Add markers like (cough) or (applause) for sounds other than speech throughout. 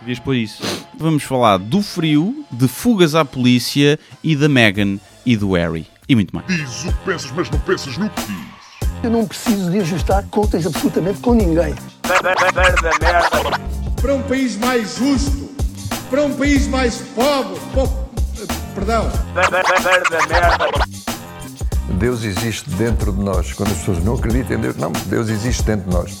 Devias pôr isso. Vamos falar do frio, de fugas à polícia e da Meghan e do Harry. E muito mais. Diz o que pensas, mas não pensas no que diz. Eu não preciso de ajustar contas absolutamente com ninguém. para um país mais justo, para um país mais pobre, po- perdão, Deus existe dentro de nós. Quando as pessoas não acreditam em Deus, não, Deus existe dentro de nós.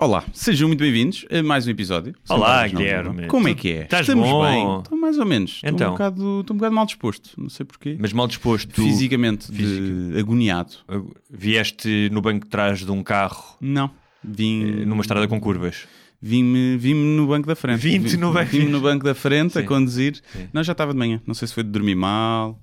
Olá, sejam muito bem-vindos a mais um episódio. Olá, Guilherme. Língua. Como é que é? estás Estamos bom? bem? Estou mais ou menos. Estou Então. um bocado, estou um bocado mal disposto. Não sei porquê. Mas mal disposto, Fisicamente, de agoniado. vieste no banco de trás de um carro Não. Vim, eh, numa estrada com curvas. Vim-me vim no banco da frente. Vim-te no banco- Vim no banco da frente a Sim. conduzir. Não, já estava de manhã. Não sei se foi de dormir mal.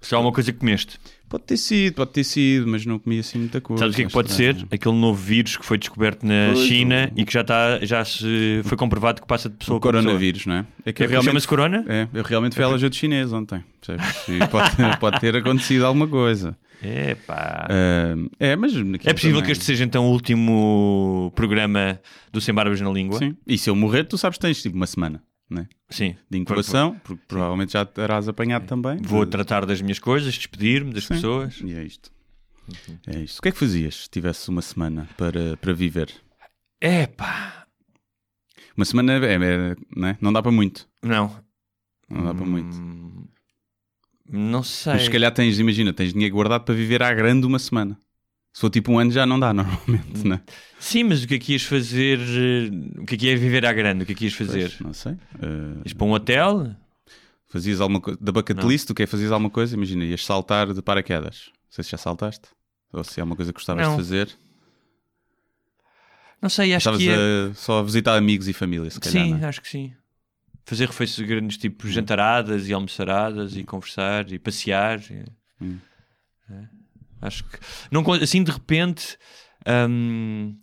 Se há uma coisa que comeste. Pode ter sido, pode ter sido, mas não comi assim muita coisa. Sabes o que é que pode Estranho. ser? Aquele novo vírus que foi descoberto na Pois, China o- e que já, está, já se foi comprovado que passa de pessoa O para pessoa. coronavírus, não é? É que É eu porque chama-se corona? É, eu realmente fui à loja de chinês ontem. E pode, (laughs) pode ter acontecido alguma coisa. É pá. Ah, é, mas É possível também- que este seja então o último programa do Sem Barbas na Língua? Sim. E se eu morrer, tu sabes que tens tipo uma semana né? Sim. de incubação, porque provavelmente já terás apanhado também. Vou De- tratar das minhas coisas, despedir-me das Sim. pessoas. E é isto. É isto. O que é que fazias se tivesse uma semana para, para viver? É pá. Uma semana é, é- não, é? não dá para muito. Não. Não dá para muito. Hum, Não sei. Mas se calhar tens, imagina, tens dinheiro guardado para viver à grande uma semana. Se for tipo um ano já não dá (laughs) normalmente, Hum. não é? Sim, mas o que é que ias fazer? eh, O que é que é viver à grande? O que é que ias fazer? Pois, não sei. Ah, Ias para um hotel? fazias alguma coisa da bucket Não. list, o que é fazias alguma coisa? Imagina, ias saltar de paraquedas. Não sei se já saltaste. Ou se é uma coisa que gostavas Não. de fazer. Não sei, acho Estavas que ia... a só a visitar amigos e família, se calhar. Sim, é? acho que sim. Fazer refeições grandes, tipo jantaradas e almoçaradas e conversar e passear. e- Hum. É. Acho que não assim de repente hum,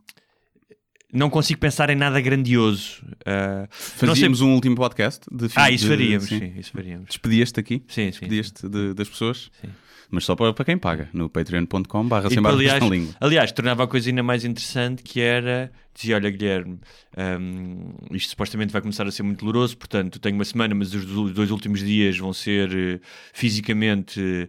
não consigo pensar em nada grandioso. Sei- Fazíamos um último podcast de Ah, isso de- faríamos, sim. sim, isso faríamos. Despedieste aqui? Sim, sim. Despedieste de- das pessoas? Sim. Mas só para, para quem paga, no patreon.com barra sem barbas aliás, língua. aliás, tornava a coisa ainda mais interessante que era dizia, olha Guilherme, hum, isto supostamente vai começar a ser muito doloroso, portanto tenho uma semana, mas os do- dois últimos dias vão ser eh, fisicamente eh,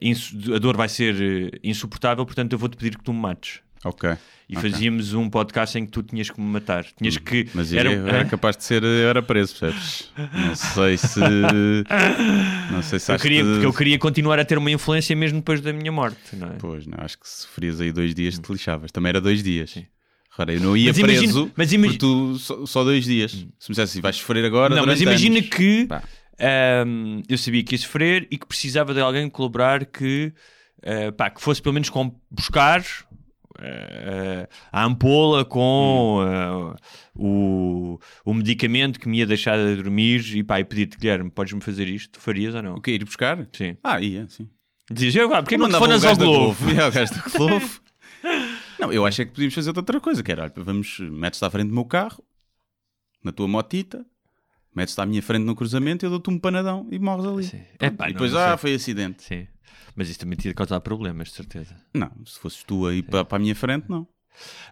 insu- a dor vai ser eh, insuportável, portanto eu vou-te pedir que tu me mates. Ok. E Ok. fazíamos um podcast em que tu tinhas que me matar. Tinhas que. Mas era, era, capaz de ser, eu era preso, percebes? Não sei se. Não sei se eu queria, que- porque eu queria continuar a ter uma influência mesmo depois da minha morte, não é? Pois, não, acho que se sofrias aí dois dias te lixavas. Também era dois dias. Ora, eu não ia Mas imagina- preso mas imagi- por tu só, só dois dias. Se me dissesse assim, vais sofrer agora. Não, mas imagina anos. que Pá. Ahm, eu sabia que ia sofrer e que precisava de alguém colaborar que, ah, pá, que fosse pelo menos com buscar ah, a ampola com ah, o, o medicamento que me ia deixar de dormir e pá, e pedir-te, Guilherme, podes-me fazer isto? Tu farias ou não? O que? Ir buscar? Sim. Ah, ia, sim. Dizias, eu, ah, porque não te Mandava fonas o ao Globo? Ia, o gajo da (laughs) Globo. não, eu achei que podíamos fazer outra coisa, que era, olha, vamos, metes-te à frente do meu carro, na tua motita, metes-te à minha frente no cruzamento, eu dou-te um panadão e morres ali. Sim. Pronto. Epá, e não- depois, ah, foi acidente. Sim. Mas isso também tinha de causar problemas, de certeza. Não, se fosses tu aí para, para a minha frente, não.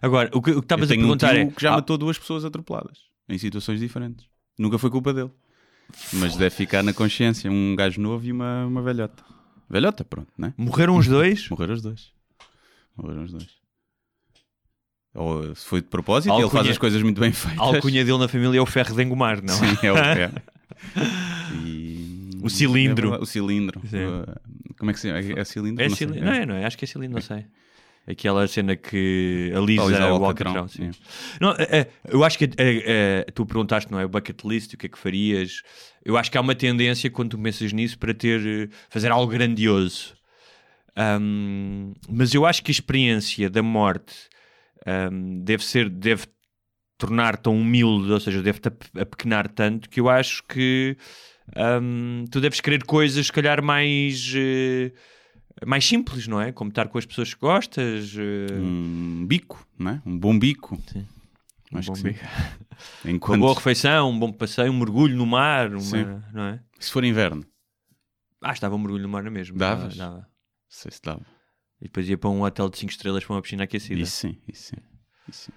Agora, o que o estavas a um perguntar tio é... que já Ah, matou duas pessoas atropeladas, em situações diferentes. Nunca foi culpa dele. Mas deve ficar na consciência um gajo novo e uma, uma velhota. Velhota, pronto, né? Morreram os dois? (laughs) Morreram os dois. Morreram os dois. Ou se foi de propósito, A ele faz alcunha- as coisas muito bem feitas. A alcunha dele na família é o ferro de engomar, não? Sim, é o é. (laughs) E- O cilindro. é o cilindro. Sim. Uh, Como é que se chama? É, é cilindro? É Não cilindro, não é, não é? Acho que é cilindro, não sei. Aquela cena que alisa, Alisa o alcatrão. Não, é, é, eu acho que é, é, tu perguntaste, não é? O bucket list, o que é que farias? Eu acho que há uma tendência, quando tu pensas nisso, para ter, eh, fazer algo grandioso. Ahm, mas eu acho que a experiência da morte ahm, deve ser, deve tornar tão humilde, ou seja, deve-te ap- apequenar tanto que eu acho que hum, tu deves querer coisas, se calhar, mais. eh, mais simples, não é? Como estar com as pessoas que gostas. eh, Um bico, não é? Um bom bico. um Acho bom que sim. (laughs) uma Enquanto, boa refeição, um bom passeio, um mergulho no mar, uma- Sim. não é? Se for inverno, Ah, estava um mergulho no mar na mesma. Davas? Dava, dava. não sei se dava. E depois ia para um hotel de 5 estrelas para uma piscina aquecida. Isso sim, isso sim. Isso sim.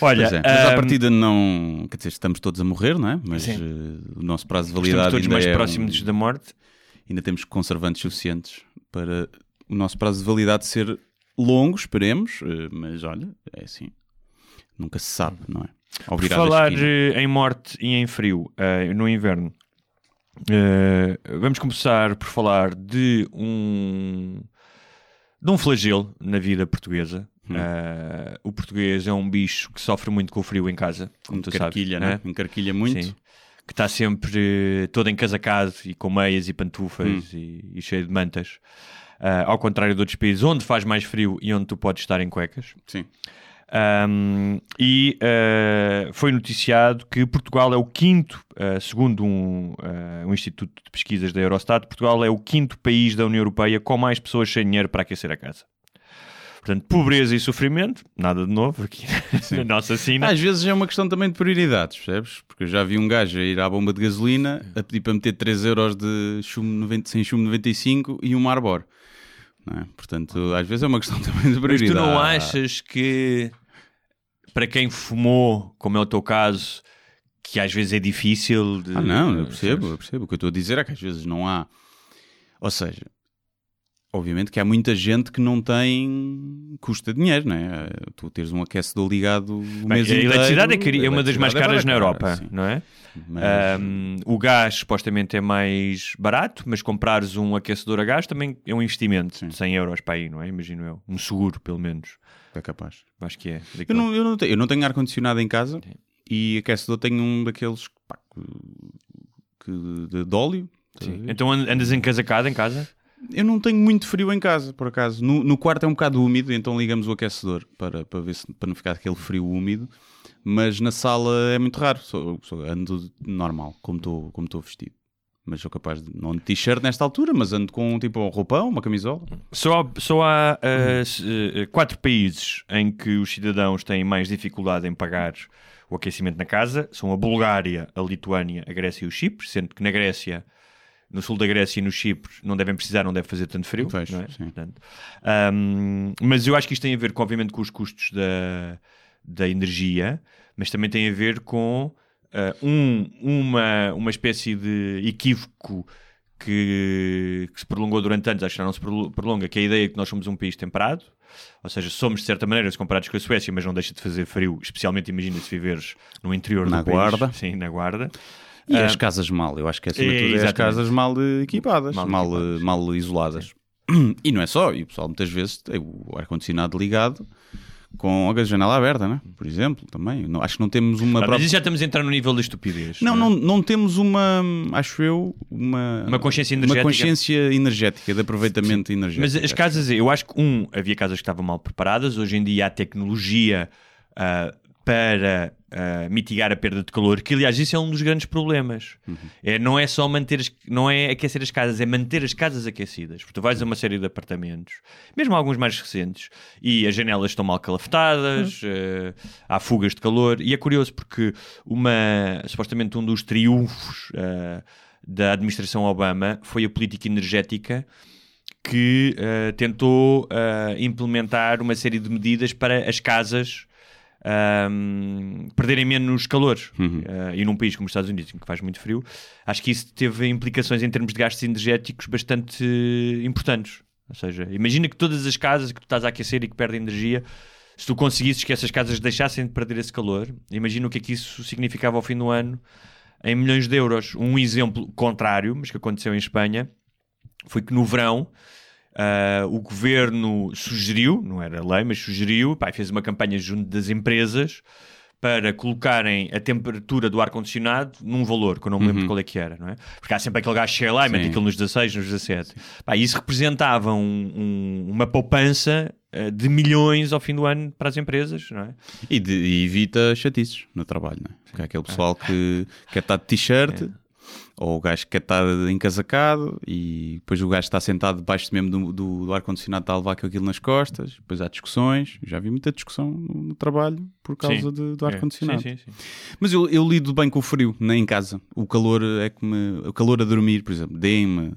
Olha, Pois é, mas à hum, partida não. Quer dizer, estamos todos a morrer, não é? Mas eh, o nosso prazo de estamos validade todos ainda mais é próximos um- da morte. ainda temos conservantes suficientes para o nosso prazo de validade ser longo, esperemos, eh, mas olha, é assim. Nunca se sabe, não é? Ao Por falar em morte e em frio eh, no inverno, vamos começar por falar de um de um flagelo na vida portuguesa. Hum. Eh, o português é um bicho que sofre muito com o frio em casa, como tu Encarquilha, sabes, não é? Encarquilha muito. Sim. Que está sempre eh, todo encasacado e com meias e pantufas Hum. e, e cheio de mantas. Ah, ao contrário de outros países onde faz mais frio e onde tu podes estar em cuecas. Sim. Um, e uh, foi noticiado que Portugal é o quinto, uh, segundo um, uh, um instituto de pesquisas da Eurostat, Portugal é o quinto país da União Europeia com mais pessoas sem dinheiro para aquecer a casa. Portanto, pobreza e sofrimento, nada de novo aqui (laughs) na nossa sina. Às vezes é uma questão também de prioridades, percebes? Porque eu já vi um gajo a ir à bomba de gasolina a pedir para meter 3 euros de chumbo 90, sem chumbo 95 e um Arbor. É? Portanto, às vezes é uma questão (laughs) também de Mas prioridade. tu não achas que para quem fumou, como é o teu caso, que às vezes é difícil de... Ah, não, eu percebo, eu percebo. O que eu estou a dizer é que às vezes não há. Ou seja, obviamente que há muita gente que não tem. custa dinheiro, não é? Tu teres um aquecedor ligado o Bem, mês a inteiro. eletricidade é, cari- é uma das mais eletricidade caras é na Europa, sim. não é? Mas- Um, o gás supostamente é mais barato, mas comprares um aquecedor a gás também é um investimento Sim. de 100 euros para aí, não é? Imagino eu. Um seguro, pelo menos. É capaz. Acho que é. Eu não, eu não tenho, tenho ar-condicionado em casa e aquecedor tenho um daqueles pá, que, de, de óleo. a Sim. Então and- andas encasacado em casa? Eu não tenho muito frio em casa, por acaso. No, no quarto é um bocado úmido, então ligamos o aquecedor para, para, ver se, para não ficar aquele frio úmido. Mas na sala é muito raro. Sou, sou- ando normal, como estou como vestido. Mas sou capaz de. Não de t-shirt nesta altura, mas ando com tipo um roupão, uma camisola. Só, há- só há uh, quatro países em que os cidadãos têm mais dificuldade em pagar o aquecimento na casa. São a Bulgária, a Lituânia, a Grécia e o Chipre, sendo que na Grécia, no sul da Grécia e no Chipre, não devem precisar, não deve fazer tanto frio. É? Portanto, um, mas eu acho que isto tem a ver, com, obviamente, com os custos da, da energia, mas também tem a ver com uh, um, uma, uma espécie de equívoco que, que se prolongou durante anos, acho que já não se prolo- prolonga, que é a ideia de que nós somos um país temperado, ou seja, somos de certa maneira se comparados com a Suécia, mas não deixa de fazer frio, especialmente imagina se viveres no interior Na do país. Guarda. Sim, na guarda. E Ah, as casas mal, eu acho que É, tudo é as casas mal equipadas, Mal mal, equipadas, mal isoladas. (clears throat) E não é só, e o pessoal muitas vezes tem o ar-condicionado ligado com a janela aberta, né? por exemplo, também. Não, acho que não temos uma Ah, mas própria... isso já estamos a entrar no nível da estupidez. Não, é? não, não temos uma, acho eu, uma, Uma consciência energética. Uma consciência energética, de aproveitamento energético. Mas as casas, eu acho que, um, havia casas que estavam mal preparadas. Hoje em dia há tecnologia ah, para ah, mitigar a perda de calor, que aliás, isso é um dos grandes problemas. É, não é só manter, as- não é aquecer as casas, é manter as casas aquecidas. Porque tu vais a uma série de apartamentos, mesmo alguns mais recentes, e as janelas estão mal calafetadas, ah, há fugas de calor. E é curioso porque uma, supostamente um dos triunfos ah, da administração Obama foi a política energética que tentou implementar uma série de medidas para as casas ahm, perderem menos calor. Eh, e num país como os Estados Unidos, em que faz muito frio, acho que isso teve implicações em termos de gastos energéticos bastante importantes. Ou seja, imagina que todas as casas que tu estás a aquecer e que perdem energia, se tu conseguisses que essas casas deixassem de perder esse calor, imagina o que é que isso significava ao fim do ano em milhões de euros. Um exemplo contrário, mas que aconteceu em Espanha, foi que no verão ah, o governo sugeriu, não era lei, mas sugeriu, pá, fez uma campanha junto das empresas para colocarem a temperatura do ar-condicionado num valor, que eu não me lembro qual é que era, não é? Porque há sempre aquele gajo chega lá e mete aquilo nos 16, nos 17. Pá, isso representava um- um- uma poupança eh, de milhões ao fim do ano para as empresas, não é? E, de- e evita chatices no trabalho, não é? Porque há aquele pessoal que quer estar de t-shirt, ou o gajo que quer estar encasacado, e depois o gajo está sentado debaixo mesmo do, do, do ar-condicionado, está a levar aquilo nas costas, depois há discussões. Já vi muita discussão no, no trabalho por causa de- do É, ar-condicionado. Sim. Mas eu, eu lido bem com o frio, nem em casa. O calor é que me. O calor a dormir, por exemplo, deem-me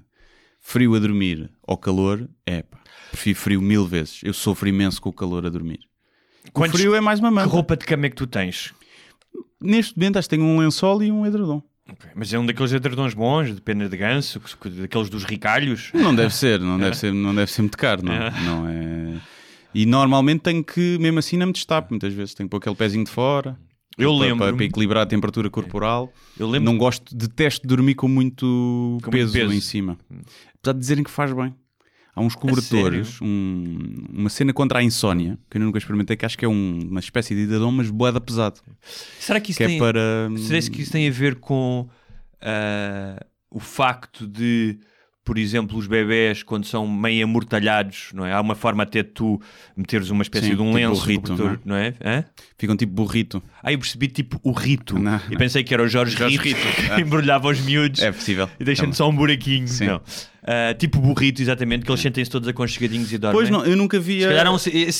frio a dormir ou calor, é pá, prefiro frio mil vezes. Eu sofro imenso com o calor a dormir. Quantos- O frio é mais uma Que manta. roupa de cama é que tu tens? Neste momento acho que tenho um lençol e um edredom. Ok, Mas é um daqueles edredons bons, de pena de ganso, que- que- daqueles dos ricalhos. Não deve ser, não deve ser, não deve ser muito caro, não, não é. E normalmente tenho que, mesmo assim, não me destapo. Muitas vezes tenho que pôr aquele pezinho de fora. Eu para, lembro-me- para, para equilibrar a temperatura corporal. Eu lembro Não gosto, detesto dormir com muito, Com muito peso, peso. em cima. Apesar de dizerem que faz bem. Há uns cobertores, um- uma cena contra a insónia, que eu nunca experimentei, que acho que é um- uma espécie de idadão, mas boeda pesado. Será que isso Que tem... é para. Será que isso tem a ver com ah, o facto de, por exemplo, os bebés, quando são meio amortalhados, não é? Há uma forma até de tu meteres uma espécie Sim, de um tipo lenço, o rito, cobertor, não é? Hã? Ficam tipo burrito. Ah, eu percebi tipo o rito. Não, e não. pensei que era o Jorge, Jorge Rito, Rito. (laughs) que embrulhava os miúdos É possível. e deixando Também. só um buraquinho. Sim. Não. Ah, tipo burrito, exatamente, que eles sentem-se todos aconchegadinhos e dormem. Pois não, eu nunca vi. Se a- calhar um- esse,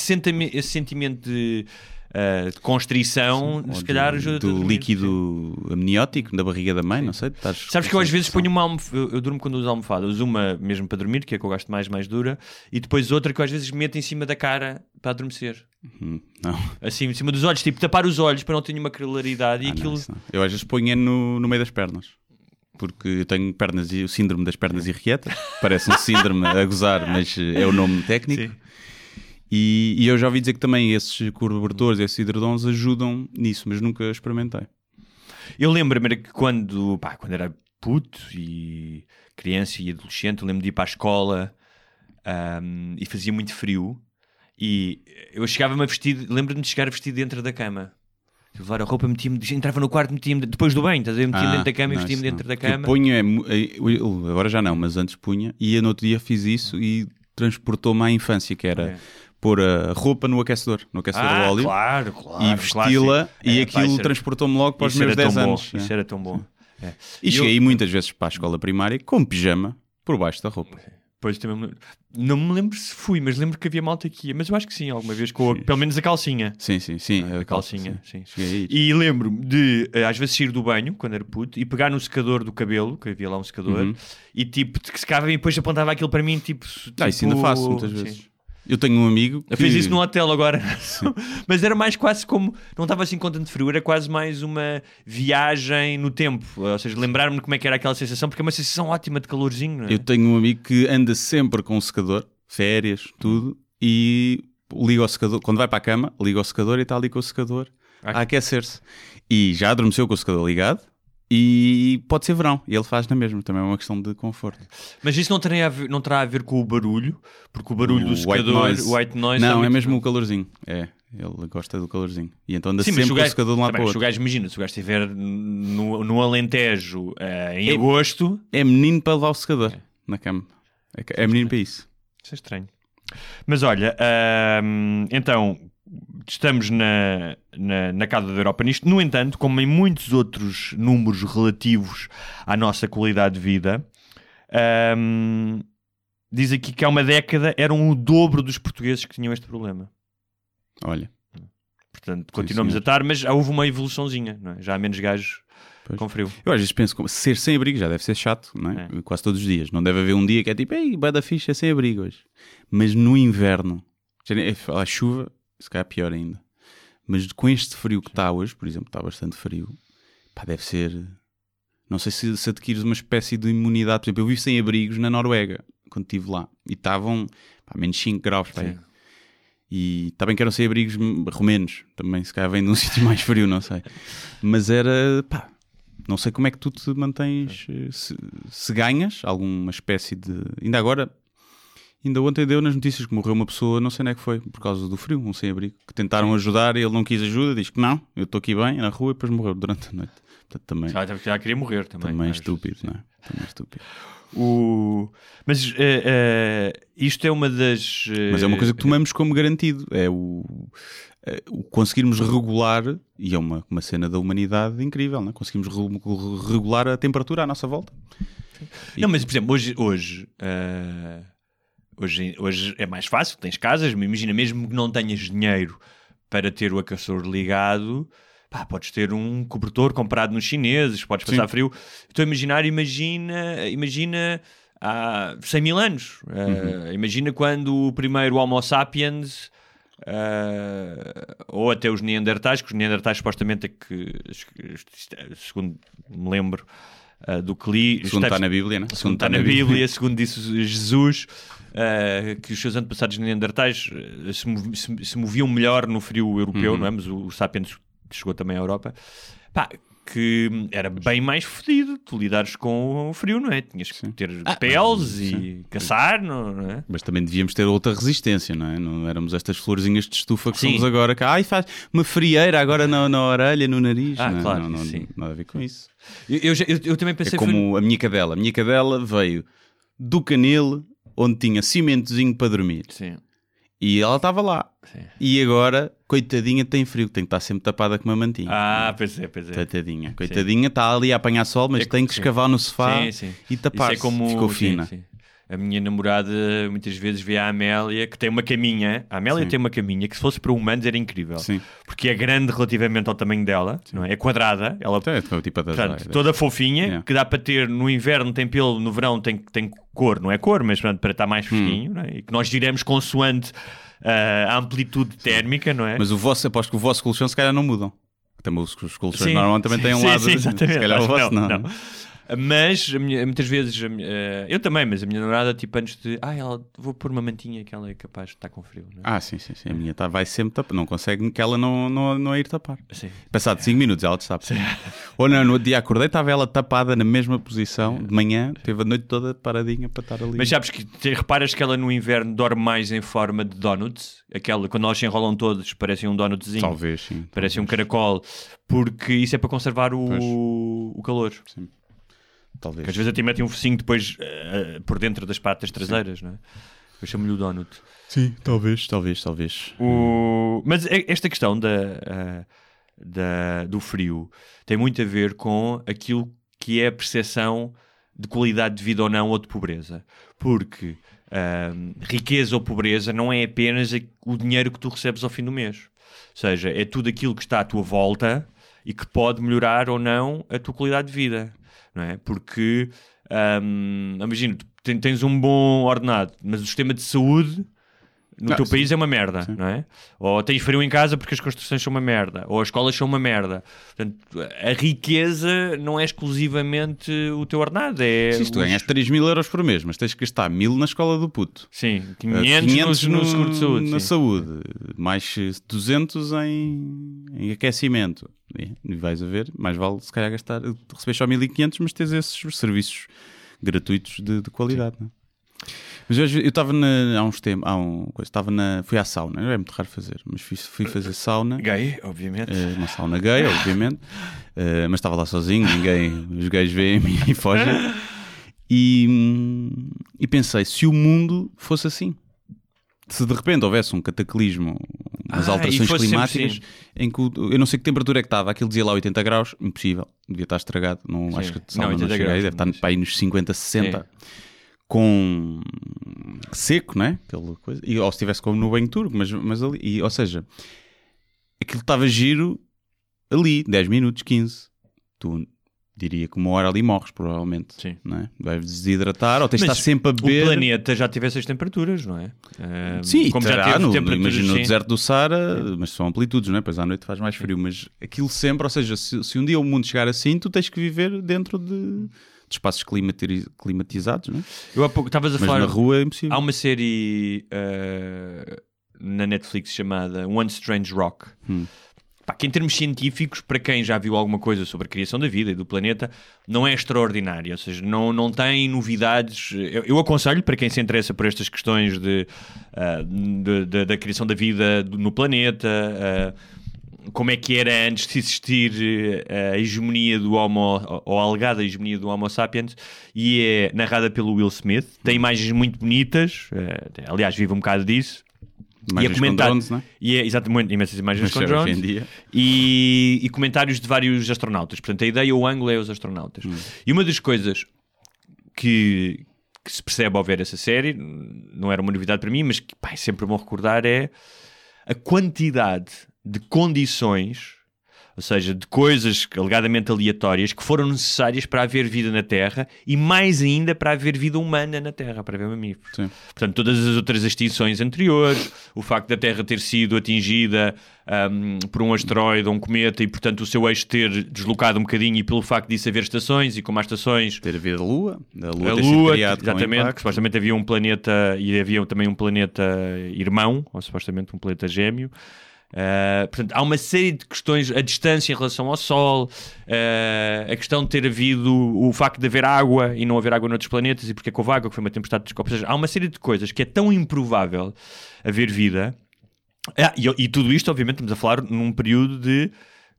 esse sentimento de, ah, de constrição, ou se do- calhar ajuda do líquido amniótico da barriga da mãe, não sei. Sabes que eu às vezes ponho uma almofada, eu, eu durmo quando uso almofada, uso uma mesmo para dormir, que é que eu gosto mais, mais dura, e depois outra que eu às vezes meto em cima da cara para adormecer. Hum, Não. Assim, em cima dos olhos, tipo tapar os olhos para não ter nenhuma claridade e Ah, não, aquilo. isso não. Eu às vezes ponho no, no meio das pernas. Porque eu tenho pernas e o síndrome das pernas irrequietas. Parece um síndrome a gozar, mas é o nome técnico. E, e eu já ouvi dizer que também esses cobertores, esses hidrodons ajudam nisso, mas nunca experimentei. Eu lembro-me que quando, pá, quando era puto e criança e adolescente, eu lembro de ir para a escola ahm, e fazia muito frio e eu chegava-me a vestir, lembro-me de chegar vestido dentro da cama. Eu levar a roupa, metia-me, entrava no quarto, metia-me depois do banho, estás a ver? Metia-me Ah, dentro da cama e vestia-me dentro da O que eu cama. ponho é, eh, eu- agora já não, mas antes punha, e eu no outro dia fiz isso e transportou-me à infância, que era É. pôr a roupa no aquecedor, no aquecedor Ah, a óleo. claro, claro. e vesti-la e É, aquilo transportou-me logo para os meus era 10 tão bom, anos. Isso é. era tão bom. É. E eu- cheguei muitas vezes para a escola primária com pijama por baixo da roupa. Depois também me não me lembro se fui, mas lembro que havia malta que ia. Mas eu acho que sim, alguma vez, com a- pelo menos a calcinha. Sim, sim, sim. A calcinha, sim. Aí. E lembro-me de, eh, às vezes, sair do banho, quando era puto, e pegar no secador do cabelo, que havia lá um secador, Uhum. e tipo, que secava e depois apontava aquilo para mim, tipo. Ah, isso ainda tipo- faço muitas sim. Eu tenho um amigo que... Eu fiz isso no hotel agora. (laughs) Mas era mais quase como. Não estava assim com tanto frio, era quase mais uma viagem no tempo. Ou seja, lembrar-me de como é que era aquela sensação, porque é uma sensação ótima de calorzinho, não é? Eu tenho um amigo que anda sempre com o secador, férias, tudo, e liga o secador, quando vai para a cama, liga o secador e está ali com o secador Ah. a aquecer-se. E já adormeceu com o secador ligado e pode ser verão, e ele faz na mesma, também é uma questão de conforto. Mas isso não, terá a ver, não terá a ver com o barulho, porque o barulho O do white secador, noise. o white noise. Não, está é muito- mesmo o calorzinho, é, ele gosta do calorzinho. E então anda Sim, sempre se o gajo, secador de um lado para o outro. gajo, imagina, se o gajo estiver no, no Alentejo eh, em É- agosto, É menino para levar o secador na cama. É, é menino para isso. isso é estranho. Mas olha, ahm, então estamos na, na, na Casa da Europa nisto. No entanto, como em muitos outros números relativos à nossa qualidade de vida, ahm, diz aqui que há uma década eram o dobro dos portugueses que tinham este problema. Olha, Portanto, continuamos a senhor. estar, mas houve uma evoluçãozinha, é? já há menos gajos Pois. com frio. eu às vezes penso, ser sem abrigo já deve ser chato, não é? Quase todos os dias. Não deve haver um dia que é tipo, ei, vai da ficha sem abrigo hoje. Mas no inverno, nem- a chuva, se calhar pior ainda. Mas com este frio que está hoje, por exemplo, está bastante frio, pá, deve ser. Não sei se, se adquires uma espécie de imunidade. Por exemplo, eu vivo sem abrigos na Noruega, quando estive lá, e estavam pá, menos 5 graus. Pá, Sim. e está bem que eram sem abrigos romenos, também se calhar vem de um (laughs) sítio mais frio, não sei. Mas era, pá, não sei como é que tu te mantens, eh, se, se ganhas alguma espécie de. Ainda agora, Ainda ontem deu nas notícias que morreu uma pessoa, não sei onde é que foi, por causa do frio, um sem-abrigo, que tentaram ajudar e ele não quis ajuda, diz que não, eu estou aqui bem, na rua, e depois morreu durante a noite. Portanto, também, Já, já queria morrer também. também mas- estúpido, não é? Também estúpido. O... Mas eh, eh, isto é uma das. eh, Mas é uma coisa que tomamos como garantido. É o, o conseguirmos regular, e é uma, uma cena da humanidade incrível, não é? Conseguimos re- regular a temperatura à nossa volta. Não, mas por exemplo, hoje, hoje, hoje, hoje é mais fácil, tens casas, mas imagina, mesmo que não tenhas dinheiro para ter o aquecedor ligado, pá, podes ter um cobertor comprado nos chineses, podes passar Sim. frio. Estou a imaginar, imagina, imagina há 100 mil anos. Eh, Uhum. Imagina quando o primeiro Homo sapiens. eh, ou até os Neandertais, que os Neandertais supostamente é que, segundo me lembro eh, do que li, Segundo esteve- está na Bíblia, né? segundo está na Bíblia, segundo disse Jesus, eh, que os seus antepassados neandertais eh, se, mov- se- se moviam melhor no frio europeu, não é? Mas o, o Sapiens chegou também à Europa. Pá, que era bem mais fodido tu lidares com o frio, não é? Tinhas que ter peles e caçar, não, não é? Mas também devíamos ter outra resistência, não é? Não éramos estas florzinhas de estufa que Sim. somos agora. Que, ai, faz uma frieira agora na, na orelha, no nariz. Ah, não, é? claro, não, não, sim. nada a ver com isso. Eu, eu eu- eu também É pensei foi- como a minha cadela. A minha cadela veio do canil, onde tinha cimentozinho para dormir. Sim, E ela estava lá. sim. E agora, coitadinha, tem frio, tem que estar sempre tapada com uma mantinha. Ah, pois é, pois é. Coitadinha. Coitadinha, está ali a apanhar sol, mas É tem que sim. escavar no sofá Sim, sim. e Isso tapar-se. é como Ficou sim, fina. sim. A minha namorada muitas vezes vê a Amélia que tem uma caminha. A Amélia Sim. tem uma caminha que se fosse para humanos era incrível. Sim. Porque é grande relativamente ao tamanho dela, não é? É quadrada, ela Então, é tipo portanto, Zaidas. toda fofinha, Yeah. que dá para ter no inverno tem pelo, no verão tem, tem cor, não é cor, mas portanto, para estar mais Hum. fresquinho, não é? E que nós giramos consoante ah, a amplitude térmica, não é? Mas o vosso, aposto que o vosso colchão se calhar não mudam. Também os, os colchões Sim, normalmente também sim, têm um sim, lado. sim, exatamente. Se calhar o vosso não. não. Mas minha- muitas vezes, minha- eh, eu também, mas a minha namorada, tipo, antes de. Ah, ela, vou pôr uma mantinha que ela é capaz de estar com frio. Não é? Ah, sim, sim, sim. A minha tá, vai sempre tapar. Não consegue que ela não, não, não a ir tapar. Sim. Passado 5 minutos ela destapa. Ou não, no outro dia acordei, estava ela tapada na mesma posição de manhã, teve a noite toda paradinha para estar ali. Mas sabes que te- reparas que ela no inverno dorme mais em forma de donuts? Aquela, quando elas se enrolam todos, parecem um donutzinho. Talvez, sim. Parece um caracol. Porque isso é para conservar o, o calor. Talvez. Porque às vezes até metem um focinho depois eh, por dentro das patas traseiras, não é? Eu chamo-lhe o donut. Sim, talvez, talvez, talvez. O- Mas e- esta questão da, ah, da- do frio tem muito a ver com aquilo que é a percepção de qualidade de vida ou não ou de pobreza. Porque ah, riqueza ou pobreza não é apenas o dinheiro que tu recebes ao fim do mês. Ou seja, é tudo aquilo que está à tua volta e que pode melhorar ou não a tua qualidade de vida. Não é? Porque, imagina, tu ten- tens um bom ordenado, mas o sistema de saúde no Ah, teu sim. país é uma merda, não é? Ou tens frio em casa porque as construções são uma merda, ou as escolas são uma merda. Portanto, a riqueza não é exclusivamente o teu ordenado, é. Sim, se tu os- ganhas 3 mil euros por mês, mas tens que gastar mil na escola do puto. Sim, Uh, 500, no, no seguro de saúde. na sim. saúde, mais eh, 200 em, em aquecimento. E vais a ver, mais vale se calhar gastar, receber só 1500, mas tens esses serviços gratuitos de, de qualidade. não é? Mas vezes- eu estava há uns tempos, há um, coisa, estava na, fui à sauna, não é muito raro fazer, mas fui, fui fazer sauna. Gay, obviamente. Eh, uma sauna gay, obviamente, (laughs) Eh, mas estava lá sozinho, ninguém, os gays veem-me e fogem. E, e pensei, se o mundo fosse assim, se de repente houvesse um cataclismo, umas Ah, alterações climáticas, assim. em que eu não sei que temperatura é que estava, aquilo dizia lá 80 graus, impossível, devia estar estragado, não, Sim. acho que Não, não, 80 cheguei, deve estar para aí nos 50, 60. Sim. Com seco, né? Aquela coisa. E, ou se estivesse como no banho turco, mas, mas ali. E, ou seja, aquilo estava giro ali, 10 minutos, 15. Tu diria que uma hora ali morres, provavelmente. Sim. Não é? Vais desidratar ou tens de estar sempre a beber. O planeta já teve essas temperaturas, não é? Ah, Sim, como terá, já no, no, temperaturas. imagina no sim. deserto do Sara, mas são amplitudes, não é? Pois à noite faz mais frio, mas aquilo sempre, ou seja, se, se um dia o mundo chegar assim, tu tens que viver dentro de, de espaços climati- climatizados, não é? Eu há pouco estavas a Mas falar. na rua é impossível. Há uma série ah, na Netflix chamada One Strange Rock. Hum. pá, que em termos científicos, para quem já viu alguma coisa sobre a criação da vida e do planeta, não é extraordinária. Ou seja, não, não tem novidades. Eu, eu aconselho para quem se interessa por estas questões de, ah, de- de- da criação da vida no planeta. ah, como é que era antes de existir eh, a hegemonia do Homo, ou a alegada hegemonia do Homo sapiens, e é narrada pelo Will Smith. Tem imagens muito bonitas, eh, aliás, vive um bocado disso. Imagens com drones, não é? E é exatamente imensas imagens Mas com drones. E, e comentários de vários astronautas. Portanto, a ideia, o ângulo é os astronautas. Hum. E uma das coisas que, que se percebe ao ver essa série, não era uma novidade para mim, mas que pá, é sempre bom recordar, é a quantidade de condições, ou seja, de coisas alegadamente aleatórias que foram necessárias para haver vida na Terra e mais ainda para haver vida humana na Terra, para haver mamíferos. Sim. Portanto, todas as outras extinções anteriores, o facto da Terra ter sido atingida ahm, por um asteroide ou um cometa e, portanto, o seu eixo ter deslocado um bocadinho e pelo facto disso haver estações e como há estações, Ter havido a Lua, a Lua a Lua, exatamente, impacto. que supostamente havia um planeta e havia também um planeta irmão, ou supostamente um planeta gêmeo. Uh, portanto, há uma série de questões, a distância em relação ao Sol, uh, a questão de ter havido o facto de haver água e não haver água noutros planetas e porque é que houve água, que foi uma tempestade de ou seja, há uma série de coisas que é tão improvável haver vida. Ah, e, e tudo isto, obviamente, estamos a falar num período de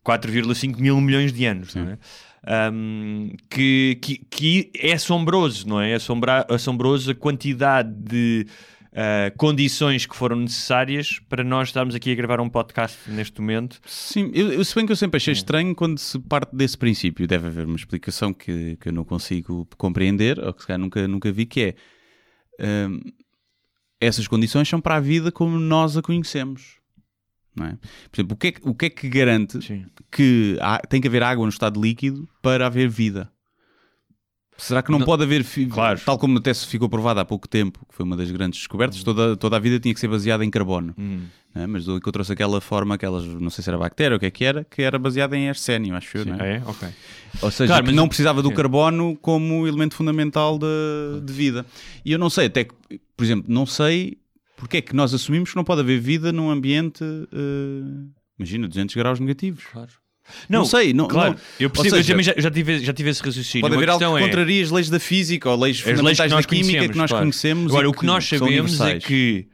4,5 mil milhões de anos, não é? Um, que, que, que é assombroso, não é? É assombra- assombroso a quantidade de uh, condições que foram necessárias para nós estarmos aqui a gravar um podcast neste momento. Sim, eu, eu, se bem que eu sempre achei estranho quando se parte desse princípio. Deve haver uma explicação que, que eu não consigo compreender, ou que se calhar nunca, nunca vi, que é hum, essas condições são para a vida como nós a conhecemos. É? Por exemplo, o que é, que- o que, é que garante Sim. que há- tem que haver água no estado líquido para haver vida? Será que não, Não- pode haver, Claro. tal como até se ficou provado há pouco tempo, que foi uma das grandes descobertas, toda, toda a vida tinha que ser baseada em carbono. Hum. é? Mas encontrou-se aquela forma, aquelas, não sei se era bactéria ou o que é que era, que era baseada em arsénio, acho eu. Não Ah, é? é? Ok. Ou seja, Claro, que mas- não precisava do Sim. carbono como elemento fundamental de, de vida. E eu não sei, até que, por exemplo, não sei porque é que nós assumimos que não pode haver vida num ambiente, eh, imagina, 200 graus negativos. Claro. Não sei, não- claro. não- eu percebo, eu seja, também já, já tive, já tive esse raciocínio. Pode haver algo que é- contraria as leis da física ou leis leis fundamentais que nós da química que nós claro. conhecemos. Agora, o que nós são sabemos é que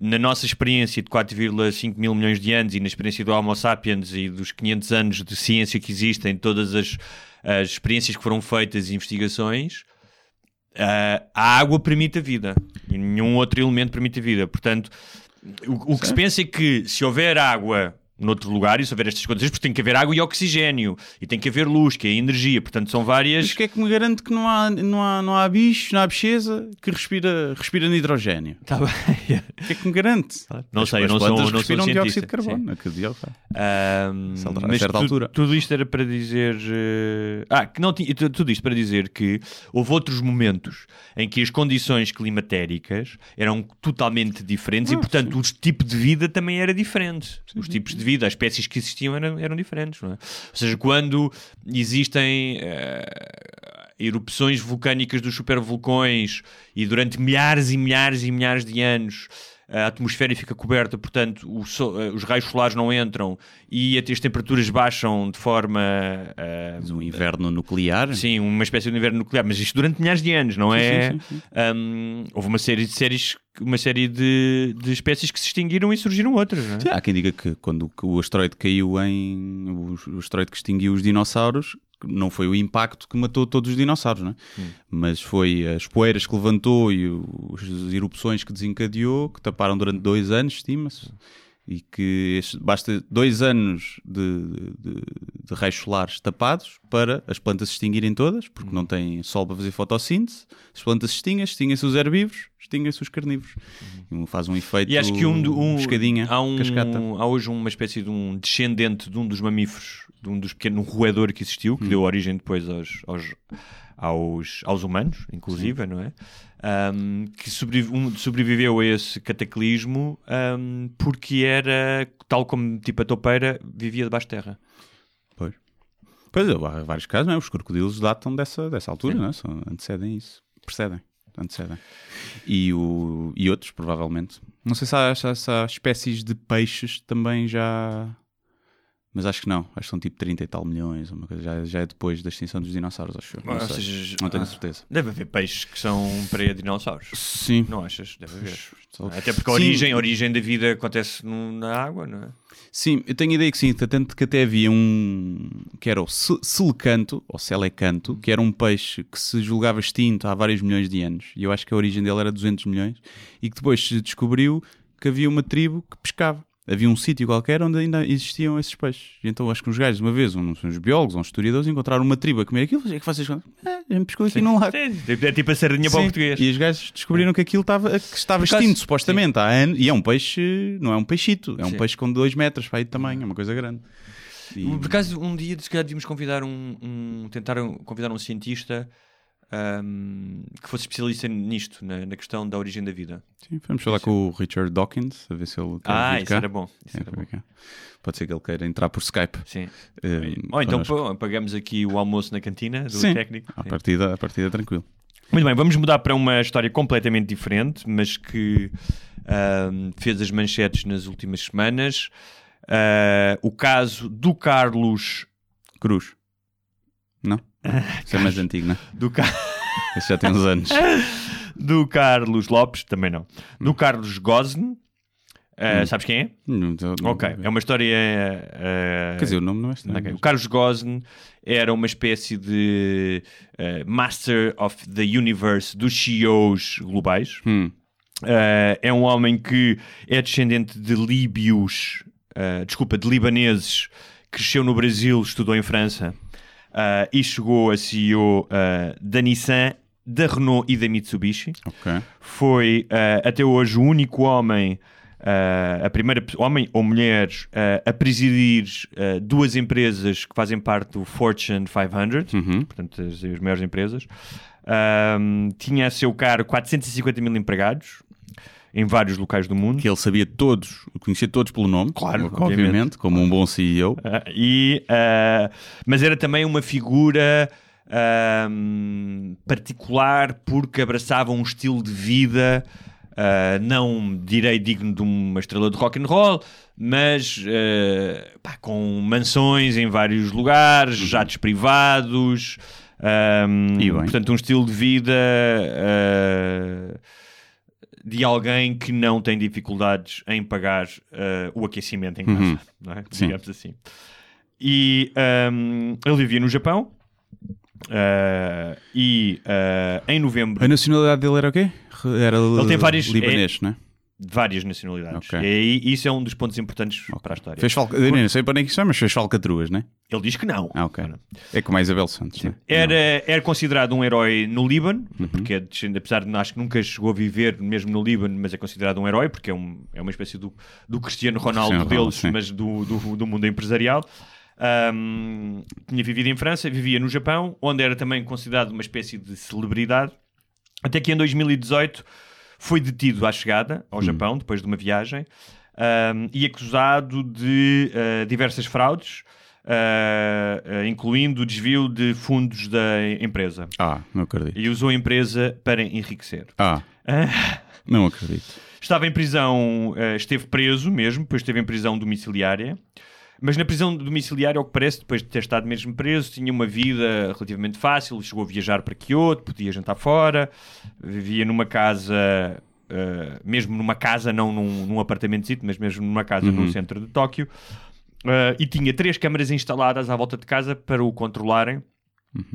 na nossa experiência de 4,5 mil milhões de anos e na experiência do Homo sapiens e dos 500 anos de ciência que existem, todas as, as experiências que foram feitas e investigações, ah, a água permite a vida e nenhum outro elemento permite a vida. Portanto, o, o que se pensa é que se houver água noutro lugar, e se houver estas condições, porque tem que haver água e oxigênio, e tem que haver luz, que é energia, portanto são várias. Mas o que é que me garante que não há, não há, não há bicho, não há bicheza que respira, respira nitrogênio? Tá bem. (laughs) O que é que me garante? Não As- sei, as não sou, plantas não sou respiram cientista. dióxido de sim. carbono. aquele dióxido. A mas certa tu- altura. tudo isto era para dizer. eh, Ah, que não tinha. tu- Tudo isto para dizer que houve outros momentos em que as condições climatéricas eram totalmente diferentes e, Ah, portanto, o tipo de vida também era diferente. Os tipos de vida, as espécies que existiam eram, eram diferentes. Não é? Ou seja, quando existem. eh, erupções vulcânicas dos supervulcões e durante milhares e milhares e milhares de anos a atmosfera fica coberta, portanto o sol- eh, os raios solares não entram e até as temperaturas baixam de forma Mas um inverno nuclear. sim, uma espécie de inverno nuclear, mas isto durante milhares de anos, não Sim, é? sim, sim, Um, houve uma série de séries, uma série de, de espécies que se extinguiram e surgiram outras, é? Sim, há quem diga que quando o asteroide caiu em. O, o asteroide que extinguiu os dinossauros, não foi o impacto que matou todos os dinossauros, não é? mas foi as poeiras que levantou e os, as erupções que desencadeou, que taparam durante dois anos, estima-se. E que este- basta dois anos de, de, de raios solares tapados para as plantas se extinguirem todas, porque não têm sol para fazer fotossíntese. As plantas se extinguem, extinguem-se os herbívoros, extinguem-se os carnívoros. E faz um efeito E acho que um, um escadinha, há, um, cascata. há hoje uma espécie de um descendente de um dos mamíferos, de um dos pequenos, um roedor que existiu, que deu origem depois aos, aos, aos, aos humanos, inclusive, não é? Um, que um- sobreviveu a esse cataclismo um, porque era, tal como tipo a topeira, vivia debaixo de terra. Pois. Pois, há vários casos, não é? Os crocodilos datam dessa, dessa altura, não é? São, antecedem isso. Precedem. Antecedem. E, o, e outros, provavelmente. Não sei se há, se há- se há espécies de peixes também já. Mas acho que não, acho que são tipo 30 e tal milhões, uma coisa, já, já é depois da extinção dos dinossauros, acho eu. Não, sei. seja, não tenho ah, certeza. Deve haver peixes que são para dinossauros. Sim. Não achas? Deve haver. Só- Até porque a Sim. origem, a origem da vida acontece no- na água, não é? Sim, eu tenho a ideia que sim, tanto que até havia um que era o celecanto, ou celecanto, que era um peixe que se julgava extinto há vários milhões de anos, e eu acho que a origem dele era 200 milhões, e que depois se descobriu que havia uma tribo que pescava. Havia um sítio qualquer onde ainda existiam esses peixes. E então acho que uns gajos, uma vez, uns, uns biólogos, uns historiadores, encontraram uma tribo a comer aquilo. É que vocês. Ah, a gente pescou aqui num lago. Sim, É tipo a sardinha para o Sim, português. E os gajos descobriram que aquilo estava, que estava extinto, supostamente, há anos. E é um peixe, não é um peixito, é um Sim. peixe com 2 metros para aí de tamanho, é uma coisa grande. E- Por acaso, um dia, se calhar, devíamos convidar um, um- tentar convidar um cientista ahm, que fosse especialista nisto, na, na questão da origem da vida. Sim, vamos falar com o Richard Dawkins, a ver se ele quer Ah, isso era bom. Isso É, era bom. Pode ser que ele queira entrar por Skype. Sim. eh, Ou então pagamos aqui o almoço na cantina do Sim, técnico. a Sim. partida, a partida tranquilo. Muito bem, vamos mudar para uma história completamente diferente, mas que ahm, fez as manchetes nas últimas semanas. Ah, o caso do Carlos. Cruz. Não? Isso é mais antigo, não é? Do, Ca- Esse já tem uns anos. do Carlos Lopes, também não. Do Carlos Gosn. Ah, Sabes quem é? Não- não- não- Ok, é uma história. ah, Quer dizer, o nome não é estranho. Ok. mas- O Carlos Gosn era uma espécie de eh, Master of the Universe dos CEOs globais. Hum. É um homem que é descendente de líbios, desculpa, de libaneses, cresceu no Brasil, estudou em França eh, e chegou a CEO eh, da Nissan, da Renault e da Mitsubishi Ok. foi eh, até hoje o único homem, eh, a primeira homem ou mulher eh, a presidir eh, duas empresas que fazem parte do Fortune 500, Uhum. portanto as, as maiores empresas. Ahm, tinha a seu cargo 450 mil empregados em vários locais do mundo. Que ele sabia todos, conhecia todos pelo nome, Claro, obviamente, obviamente. como um bom CEO. Ah, e, ah, mas era também uma figura ahm, particular porque abraçava um estilo de vida não direi digno de uma estrela de rock and roll, mas pá, com mansões em vários lugares, jatos privados. bem. portanto, um estilo de vida de alguém que não tem dificuldades em pagar ah, o aquecimento em casa, Uhum. não é? Sim. digamos assim. E ahm, ele vivia no Japão ah, e ah, em novembro A nacionalidade dele era o quê? Era Ele tem vários- libanês, não é? De várias nacionalidades. Ok. E isso é um dos pontos importantes para a história. Fez falca... Eu não sei para nem que isso é, mas fez falcatruas, não é? Ele diz que não. Ah, ok. É como a Isabel Santos, não é? Era, era considerado um herói no Líbano, Uhum. porque é apesar de acho que nunca chegou a viver mesmo no Líbano, mas é considerado um herói, porque é, um, é uma espécie do, do Cristiano Ronaldo Cristiano Ronaldo, deles, sim. mas do, do, do mundo empresarial. Ahm, tinha vivido em França, vivia no Japão, onde era também considerado uma espécie de celebridade. Até que em 2018 foi detido à chegada Hum. ao Japão, depois de uma viagem, ahm, e acusado de ah, diversas fraudes, ah, ah, incluindo o desvio de fundos da empresa. Ah, não acredito. E usou a empresa para enriquecer. Ah, não acredito. Estava em prisão, esteve preso mesmo, depois esteve em prisão domiciliária. Mas na prisão domiciliária, ao que parece, depois de ter estado mesmo preso, tinha uma vida relativamente fácil, chegou a viajar para Kyoto, podia jantar fora, vivia numa casa, eh, mesmo numa casa, não num, num apartamento, mas mesmo numa casa no centro de Tóquio, eh, e tinha três câmaras instaladas à volta de casa para o controlarem,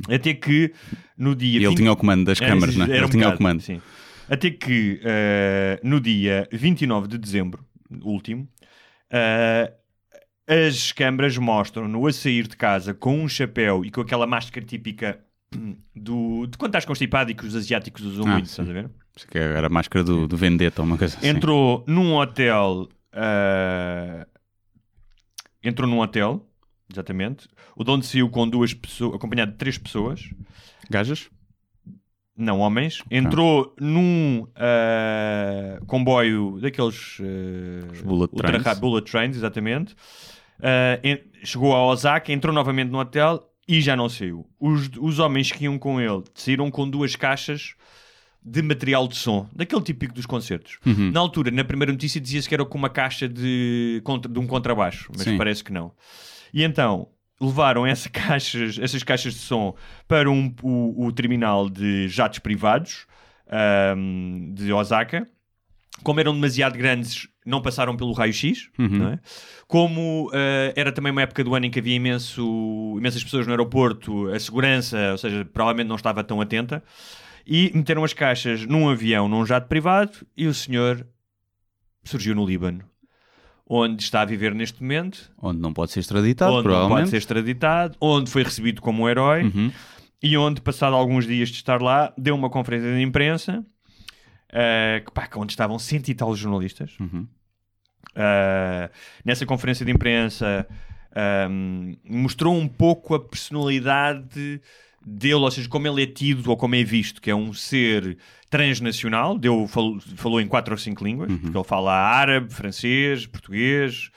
até que no dia... E ele 20 tinha o comando das câmaras, não é? era Ele um tinha o bocado, comando. Sim. Até que eh, no dia 29 de dezembro, último, eh, as câmaras mostram-no a sair de casa com um chapéu e com aquela máscara típica do, de quando estás constipado e que os asiáticos usam Ah, muito, sim. estás a ver? Acho que era a máscara do, do Vendetta ou uma coisa assim. Entrou num hotel. eh, entrou num hotel, exatamente, o de onde saiu com duas pessoas, acompanhado de três pessoas. Gajas? Não, homens. Entrou num ah, comboio daqueles ah, bullet ultra trains. bullet trains, exatamente. En- chegou a Osaka, entrou novamente no hotel e já não saiu. Os, os homens que iam com ele saíram com duas caixas de material de som, daquele típico dos concertos. Uhum. Na altura, na primeira notícia, dizia-se que era com uma caixa de, de um contrabaixo, mas Sim. parece que não. E então levaram essa (laughs) caixas, essas caixas de som para um- o, o terminal de jatos privados ahm, de Osaka. Como eram demasiado grandes, não passaram pelo raio-x. não é? Como ah, era também uma época do ano em que havia imenso, imensas pessoas no aeroporto, a segurança, ou seja, provavelmente não estava tão atenta. E meteram as caixas num avião, num jato privado, e o senhor surgiu no Líbano, onde está a viver neste momento, Onde não pode ser extraditado, onde não provavelmente. pode ser extraditado, onde foi recebido como um herói Uhum. e onde, passado alguns dias de estar lá, deu uma conferência de imprensa eh, que, pá, onde estavam cento e tal jornalistas. Uhum. Eh, nessa conferência de imprensa ahm, mostrou um pouco a personalidade dele, ou seja, como ele é tido ou como é visto, que é um ser transnacional, deu, falou, falou em quatro ou cinco línguas, porque ele fala árabe, francês, português,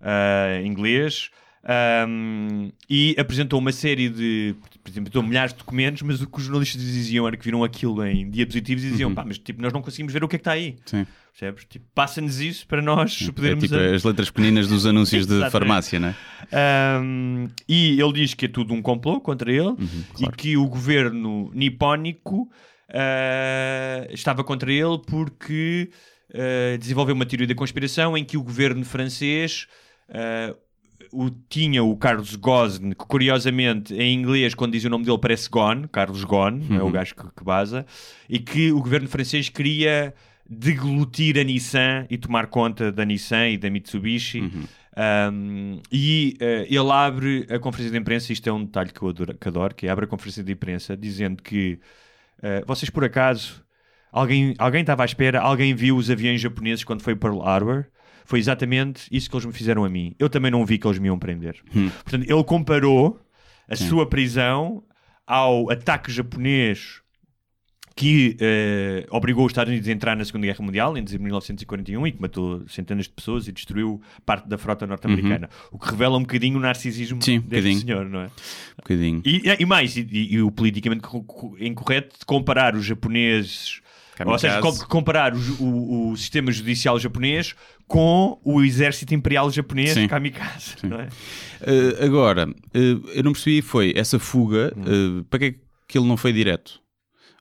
ah, inglês, ahm, e apresentou uma série de, apresentou milhares de documentos, mas o que os jornalistas diziam era que viram aquilo em diapositivos e diziam, pá, mas tipo, nós não conseguimos ver o que é que está aí. Sim. Percebes? Tipo, passa-nos isso para nós É podermos... tipo as letras pequeninas dos (laughs) anúncios de farmácia, né? Um, e ele diz que é tudo um complô contra ele e que o governo nipónico uh, estava contra ele porque uh, desenvolveu uma teoria da conspiração em que o governo francês uh, o, tinha o Carlos Ghosn, que curiosamente em inglês, quando diz o nome dele, parece Ghosn, Carlos Ghosn, é o gajo que, que baza, e que o governo francês queria deglutir a Nissan e tomar conta da Nissan e da Mitsubishi. Um, e eh, ele abre a conferência de imprensa, isto é um detalhe que eu adoro, que, adoro, que é abre a conferência de imprensa dizendo que eh, vocês por acaso alguém, alguém estava à espera, alguém viu os aviões japoneses quando foi para Pearl Harbor? Foi exatamente isso que eles me fizeram a mim. Eu também não vi que eles me iam prender. Portanto, ele comparou a sua prisão ao ataque japonês que eh, obrigou os Estados Unidos a entrar na Segunda Guerra Mundial em dezembro de 1941 e que matou centenas de pessoas e destruiu parte da frota norte-americana. O que revela um bocadinho o narcisismo Sim, deste senhor, não é? Um bocadinho. E, e mais, e, e- o politicamente co- co- incorreto de comparar os japoneses, ou seja, comparar o, o- o sistema judicial japonês com o exército imperial japonês Sim. kamikaze, não é? Uh, agora, uh, eu não percebi, foi essa fuga, uh, para que é que ele não foi direto?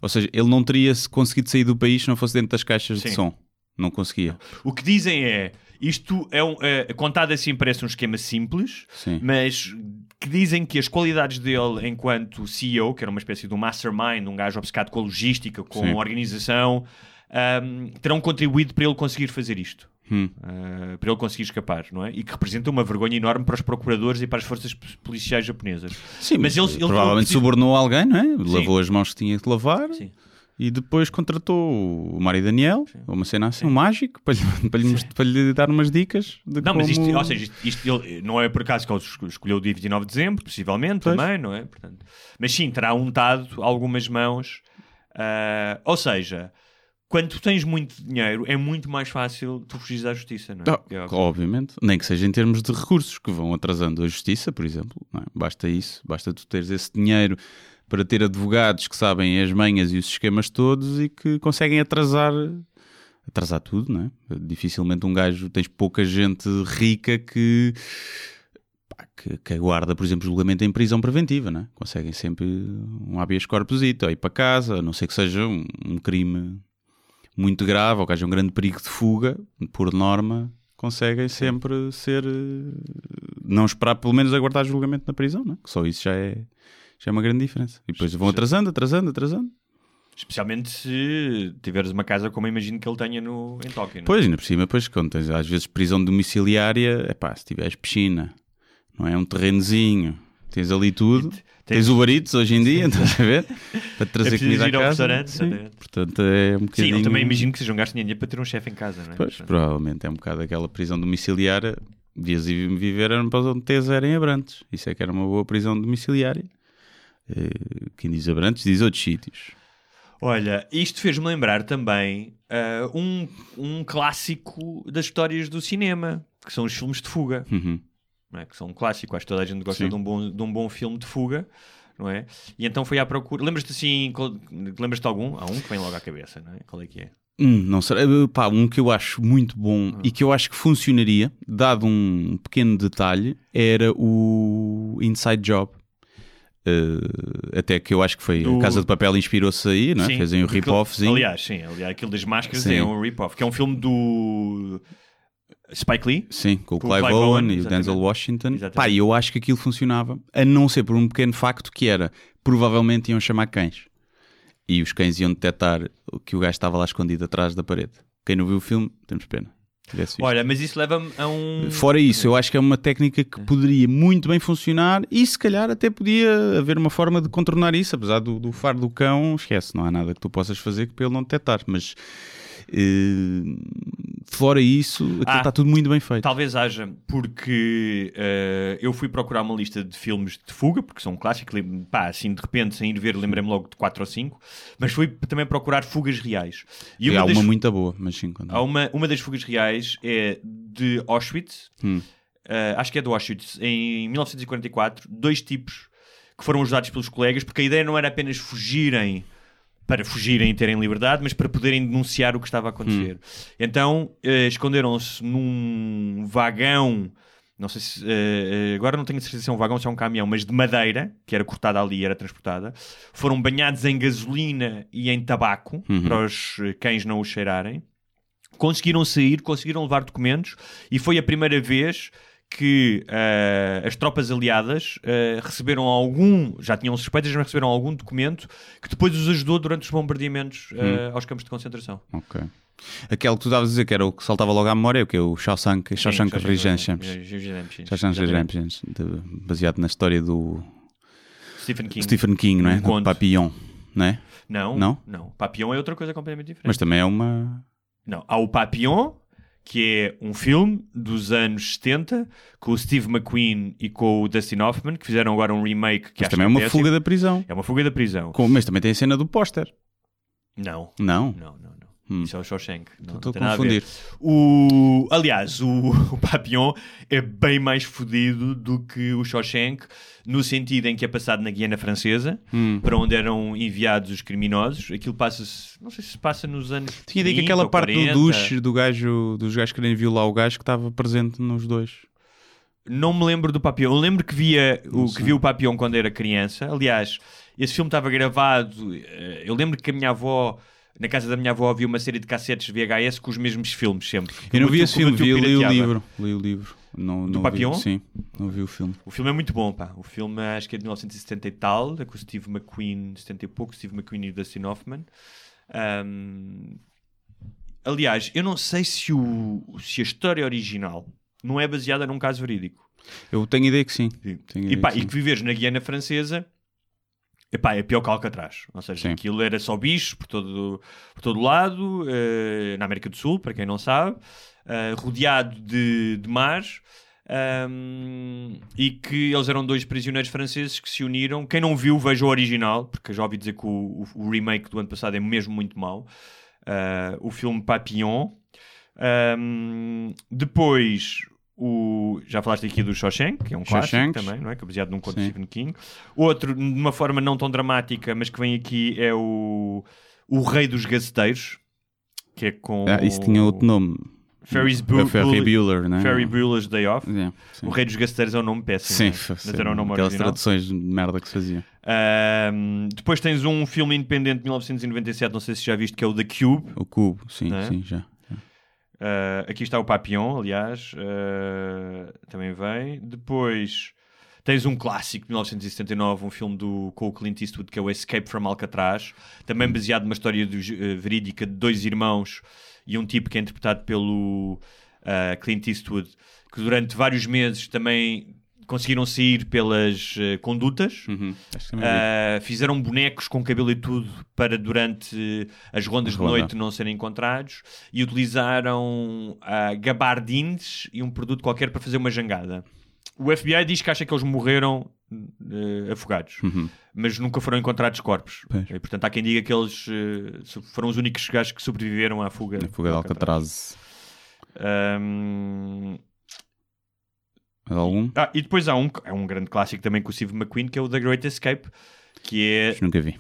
Ou seja, ele não teria se conseguido sair do país se não fosse dentro das caixas Sim. de som. Não conseguia. O que dizem é, isto é, um, é contado assim parece um esquema simples, Sim. mas que dizem que as qualidades dele enquanto CEO, que era uma espécie de um mastermind, um gajo obcecado com a logística, com Sim. a organização, ahm, terão contribuído para ele conseguir fazer isto. Hum. Ah, para ele conseguir escapar, não é? E que representa uma vergonha enorme para os procuradores e para as forças policiais japonesas. Sim, mas ele, ele provavelmente preciso- subornou alguém, não é? Lavou as mãos que tinha que lavar Sim. e depois contratou o Mário Daniel, ou uma cena assim, um mágico, para lhe, (laughs) para, lhe, para lhe dar umas dicas de Não, como... mas isto, ou seja, isto, isto ele- não é por acaso que ele esco- escolheu o dia 29 de dezembro, possivelmente Pois. também, não é? Portanto, mas sim, terá untado algumas mãos. ah, ou seja, quando tu tens muito dinheiro, é muito mais fácil tu fugires à justiça, não é? Ah, É obviamente, nem que seja em termos de recursos que vão atrasando a justiça, por exemplo. é? Basta isso, basta tu teres esse dinheiro para ter advogados que sabem as manhas e os esquemas todos e que conseguem atrasar atrasar tudo, não é? Dificilmente um gajo tens pouca gente rica que que, que aguarda, por exemplo, julgamento em prisão preventiva, não é? Conseguem sempre um habeas corpus ou ir para casa, a não ser que seja um, um crime muito grave ou que haja um grande perigo de fuga, por norma, conseguem sempre ser. eh, Não esperar, pelo menos, aguardar julgamento na prisão, não é? Que só isso já é, já é uma grande diferença. E depois vão atrasando, atrasando, atrasando. Especialmente se tiveres uma casa como eu imagino que ele tenha no, em Tóquio. não é? Pois, ainda por cima, depois, quando tens às vezes prisão domiciliária, é pá, se tiveres piscina, não é? Um terrenozinho, tens ali tudo. Tens o Eats hoje em dia, (laughs) estás a ver? Para trazer É comida ir ao casa. restaurante, Sim. exatamente. Portanto, é um Sim, bocadinho... eu também imagino que seja um gasto de dinheiro para ter um chefe em casa, não é? Pois, provavelmente é um bocado aquela prisão domiciliária. Devias ir viver era para onde tens era em Abrantes. Isso é que era uma boa prisão domiciliária. Eh, Quem diz Abrantes diz outros sítios. Olha, isto fez-me lembrar também ah, um, um clássico das histórias do cinema, que são os filmes de fuga, Uhum. É? que são um clássico, acho que toda a gente gosta de um, bom, de um bom filme de fuga, não é? E então foi à procura. Lembras-te assim, lembras-te de algum? Há um que vem logo à cabeça, não é? Qual é que é? Hum, não sei. Pá, um que eu acho muito bom Ah. e que eu acho que funcionaria, dado um pequeno detalhe, era o Inside Job. Eh, até que eu acho que foi Do- a Casa de Papel inspirou-se aí, não é? O aquilo- rip-offzinho. Aliás, sim, aliás, aquilo das máscaras Sim. é um rip-off, que é um filme do Spike Lee. Sim, com o Com Clive, Clive Owen, Owen, e o. Denzel Washington. Exatamente. Pá, eu acho que aquilo funcionava, a não ser por um pequeno facto que era, provavelmente iam chamar cães. E os cães iam detectar que o gajo estava lá escondido atrás da parede. Quem não viu o filme, temos pena. Olha, mas isso leva-me a um. Fora isso, eu acho que é uma técnica que poderia muito bem funcionar e se calhar até podia haver uma forma de contornar isso, apesar do, do faro do cão, esquece, não há nada que tu possas fazer para ele não detectar, mas fora isso, aquilo Ah, está tudo muito bem feito. Talvez haja, porque eh, eu fui procurar uma lista de filmes de fuga, porque são um clássico, pá, assim de repente, sem ir ver, lembrei-me logo de 4 ou 5, mas fui também procurar fugas reais. E E há das- uma muito boa, mas sim, quando... há uma, uma das fugas reais é de Auschwitz, Hum. eh, acho que é de Auschwitz, em 1944, dois tipos que foram ajudados pelos colegas, porque a ideia não era apenas fugirem para fugirem e terem liberdade, mas para poderem denunciar o que estava a acontecer. Então, eh, esconderam-se num vagão, não sei se, eh, eh, agora não tenho certeza se é um vagão ou se é um caminhão, mas de madeira, que era cortada ali e era transportada, foram banhados em gasolina e em tabaco, para os cães não os cheirarem, conseguiram sair, conseguiram levar documentos e foi a primeira vez que eh, as tropas aliadas eh, receberam algum, já tinham suspeitas, mas receberam algum documento que depois os ajudou durante os bombardeamentos eh, aos campos de concentração. Ok. Aquele que tu estavas a dizer que era o que saltava logo à memória, o que é o Shawshank, Shawshank Redemption. Shawshank. Redemption, de- baseado na história do Stephen King. Stephen King, não é? Um Do. Papillon, não é? Não, Não? não. Papillon é outra coisa completamente diferente. Mas também é uma... Não, há o Papillon, que é um filme dos anos 70 com o Steve McQueen e com o Dustin Hoffman, que fizeram agora um remake que Mas também é uma fuga da prisão. É uma fuga da prisão. Com- Mas também tem a cena do póster. Não, Não? não, não. Hum. Isso é o Shawshank. Não, Estou a a confundir. ver. O... Aliás, o, (laughs) o Papillon é bem mais fodido do que o Shawshank, no sentido em que é passado na Guiana Francesa, Hum. para onde eram enviados os criminosos. Aquilo passa-se, não sei se passa nos anos. Tinha ideia que 30 aquela parte 40. do duche do gajo, dos gajos querem violar o gajo que estava presente nos dois. Não me lembro do Papillon. Eu lembro que via o, que vi o Papillon quando era criança. Aliás, esse filme estava gravado. eh, Eu lembro que a minha avó, na casa da minha avó, havia uma série de cassetes VHS com os mesmos filmes sempre. Eu não vi esse filme, vi, li o livro. Li o livro. Não, Do não Papillon? Vi, sim, não vi o filme. O filme é muito bom, pá. O filme acho que é de 1970 e tal, é com o Steve McQueen, 70 e pouco, Steve McQueen e Dustin Hoffman. Ahm, Aliás, eu não sei se, o, se a história original não é baseada num caso verídico. Eu tenho ideia que sim. Tenho E, pá, que e sim. que viveres na Guiana Francesa epá, é pior que Alcatraz. Ou seja, Sim. aquilo era só bichos por todo, por todo lado, eh, na América do Sul, para quem não sabe, eh, rodeado de, de mares. ahm, e que eles eram dois prisioneiros franceses que se uniram. Quem não viu, veja o original, porque já ouvi dizer que o, o- o remake do ano passado é mesmo muito mau. Ah, o filme Papillon. Ahm, depois, o, já falaste aqui do Shawshank, que é um clássico Shawshank. também, não é? Que é baseado num conto de Sim. Stephen King. Outro, de uma forma não tão dramática, mas que vem aqui, é o, o Rei dos Gaceteiros, que é com Ah, isso tinha outro nome. Ferris Bu- Ferry Bueller- né? Ferry Bueller's Day Off. Yeah, sim. O Rei dos Gaceteiros é um nome péssimo, Sim, é? foi- mas era o nome aquelas original. traduções de merda que se faziam. Ahm, depois tens um filme independente de 1997, não sei se já viste, que é o The Cube. O cubo, sim, é? sim, já. Uh, aqui está o Papillon, aliás, uh, também vem. Depois tens um clássico de 1979, um filme do, com o Clint Eastwood, que é o Escape from Alcatraz, também baseado numa história do- uh, verídica de dois irmãos e um tipo que é interpretado pelo Clint Eastwood, que durante vários meses também conseguiram sair pelas uh, condutas. Uhum. Uh, fizeram bonecos com cabelo e tudo para durante as rondas de Ronda. noite não serem encontrados e utilizaram uh, gabardines e um produto qualquer para fazer uma jangada. O FBI diz que acha que eles morreram uh, afogados, mas nunca foram encontrados corpos. Uhum. Pois. E, portanto, há quem diga que eles uh, foram os únicos gajos que sobreviveram à fuga. Na fuga de Alcatraz. Um, Mais algum? ah, e depois há um, é um grande clássico também com o Steve McQueen, que é o The Great Escape, que é nunca vi.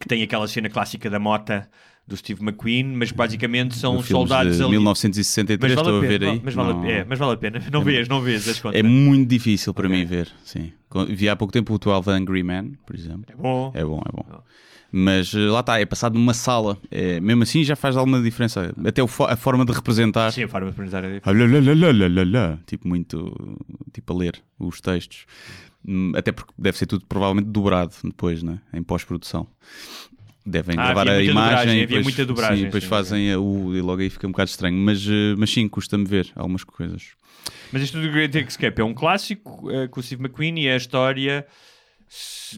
que tem aquela cena clássica da mota do Steve McQueen, mas basicamente são soldados de ali. 1963, estou a ver aí. Mas vale, a- Não- é, mas vale a pena. Não vês, não vês as contas. É muito difícil para Ok. mim ver, sim. Vi há pouco tempo o 12 Angry Men, por exemplo. É bom. É bom, é bom. Mas eh, lá está, é passado numa sala. É, mesmo assim já faz alguma diferença. Até a forma de representar. Sim, a forma de pronunciar é diferente. Ah. Tipo, muito. Tipo, a ler os textos. Hum, Até porque deve ser tudo provavelmente dobrado depois, né? Em pós-produção. Devem Ah, gravar a imagem e havia depois, muita dobragem, sim, depois sim, fazem a- o e logo aí fica um bocado estranho. Mas, eh, mas sim, custa-me ver algumas coisas. Mas isto do Great Escape é um clássico eh, com o Steve McQueen e é a história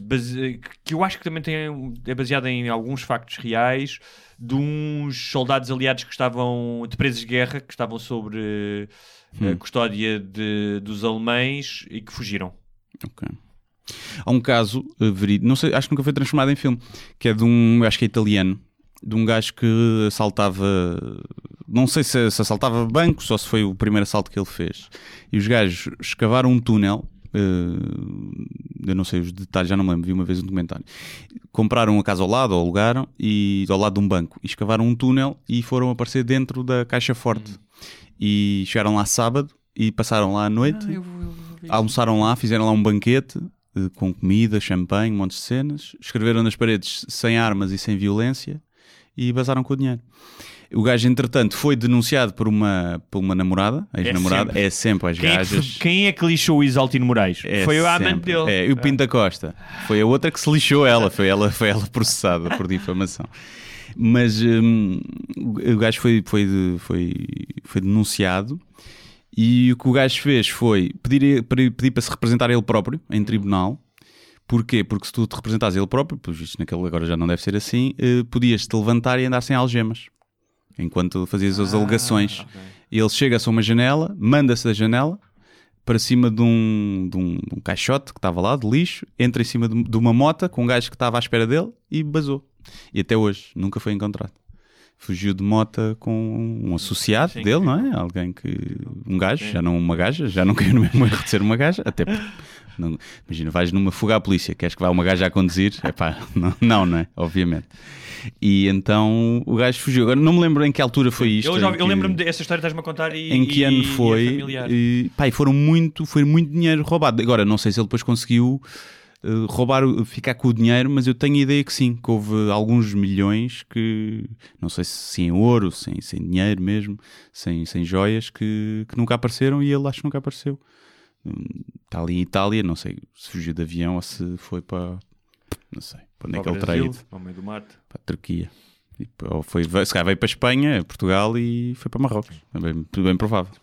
base- que eu acho que também tem, é baseada em alguns factos reais de uns soldados aliados que estavam de presos de guerra que estavam sobre eh, a custódia de- dos alemães e que fugiram. Ok. Há um caso eh, verídico, não sei, acho que nunca foi transformado em filme, que é de um, acho que é italiano, de um gajo que assaltava, não sei se, se assaltava bancos ou se foi o primeiro assalto que ele fez. E os gajos escavaram um túnel, eh, eu não sei os detalhes, já não me lembro, vi uma vez um documentário. Compraram uma casa ao lado, ou alugaram, e ao lado de um banco, e escavaram um túnel e foram aparecer dentro da caixa forte. E chegaram lá sábado e passaram lá à noite almoçaram lá, fizeram lá um banquete eh, com comida, champanhe, um monte de cenas, escreveram nas paredes sem armas e sem violência e basaram com o dinheiro. O gajo, entretanto, foi denunciado por uma, por uma namorada, ex-namorada, sempre. é sempre as Quem é, que, gajas. quem é que lixou o Isaltino Moraes? É Foi a amante dele. É, e o Pinto da Costa. Foi a outra que se lixou ela. Foi ela, foi ela processada por difamação. Mas hum, o o gajo foi, foi, foi, foi denunciado e o que o gajo fez foi pedir, pedir para se representar ele próprio em tribunal. Porquê? Porque se tu te representares ele próprio, pelos vistos naquele agora já não deve ser assim, eh, podias-te levantar e andar sem algemas. Enquanto fazias as alegações. Ele chega-se a uma janela, manda-se da janela para cima de um, de, um, de um caixote que estava lá, de lixo, entra em cima de, de uma mota com um gajo que estava à espera dele e basou. E até hoje nunca foi encontrado. Fugiu de mota com um associado Sim, dele, sim. não é? Alguém que. Um gajo, já não uma gaja, já não (laughs) caiu no mesmo erro de ser uma gaja, até porque. não- imagina, vais numa fuga à polícia, queres que vá uma gaja a conduzir? (laughs) É pá, não, não, não é? Obviamente. E então o gajo fugiu. Agora não me lembro em que altura foi isto. Eu, já- eu que- lembro-me dessa história, estás-me a contar e. em que e- ano e é foi e, pá, e foram muito foi muito dinheiro roubado agora não sei se ele depois conseguiu eh, roubar o- ficar com o dinheiro mas eu tenho a ideia que sim que houve alguns milhões que não sei se em ouro sem, sem dinheiro mesmo sem, sem joias que, que nunca apareceram e ele acho que nunca apareceu Hum, está ali em Itália não sei se fugiu de avião ou se foi para não sei para onde é que Para o ele Brasil, ido Ao meio do mato. para a Turquia. E, ou foi, se calhar veio para a Espanha, Portugal e foi para Marrocos. É bem, bem provável.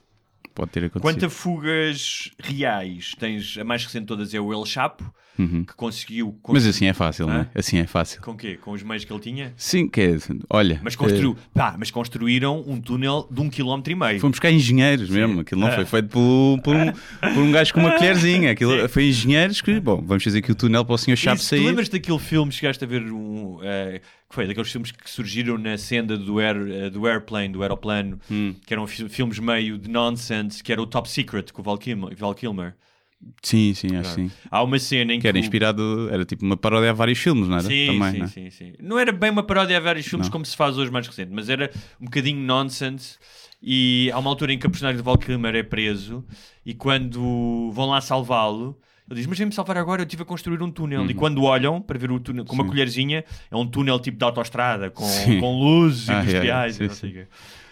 Pode ter acontecido. Quanto a fugas reais, tens a mais recente de todas é o El Chapo, que conseguiu. Uhum. Mas assim é fácil, não é? Assim é fácil. Com quê? Com os meios que ele tinha? Sim, que é, olha. Mas, construiu, eh, pá, mas construíram um túnel de um quilómetro e meio. Fomos buscar engenheiros mesmo. Aquilo não Ah. foi feito por, por um, por um gajo com uma (laughs) colherzinha. Aquilo foi engenheiros que, bom, vamos fazer aqui o túnel para o senhor Isso, sair. Tu lembras daquele filme, chegaste a ver um. eh, que foi daqueles filmes que surgiram na senda do, air, eh, do airplane, do aeroplano, Hum. que eram fi- filmes meio de nonsense, que era o Top Secret com o Val Kilmer. Val Kilmer. Sim, sim, acho que sim. Há uma cena em que. Que era o- inspirado, era tipo uma paródia a vários filmes, não era? Sim, Também, sim, não é? sim, sim. Não era bem uma paródia a vários filmes Não. como se faz hoje mais recente, mas era um bocadinho nonsense. E há uma altura em que a personagem de Val Kilmer é preso e quando vão lá salvá-lo, ele diz: Mas vem-me salvar agora, eu estive a construir um túnel. Uhum. E quando olham para ver o túnel com uma colherzinha, é um túnel tipo de autoestrada, com, Sim. com luzes Ah, industriais. é, é. e não Sim, sei o quê.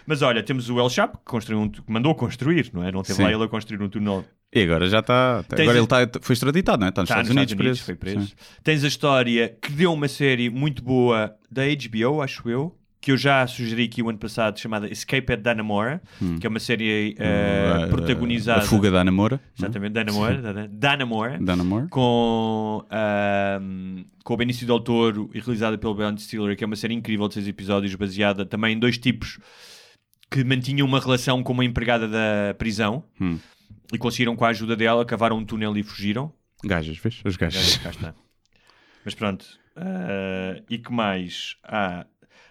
Mas olha, temos o El Chapo, que, construiu um, que mandou construir, não é? Não teve Sim. lá ele a construir um túnel E agora já está. Tens Agora a- ele está, foi extraditado, não é? Está nos Está Estados Unidos, preso. foi preso. Sim. Tens a história que deu uma série muito boa da HBO, acho eu, que eu já sugeri aqui o ano passado, chamada Escape at Dannemora, que é uma série eh, Uh, protagonizada. A fuga da não é? Exatamente. Da Ana Moura. Com, ahm, com o Benício Del Toro e realizada pelo Ben Stiller, que é uma série incrível de seis episódios, baseada também em dois tipos que mantinham uma relação com uma empregada da prisão Hum. E conseguiram, com a ajuda dela, cavaram um túnel e fugiram. Gajas, vês? As gajas. Cá está. Mas pronto. ah, e que mais? Há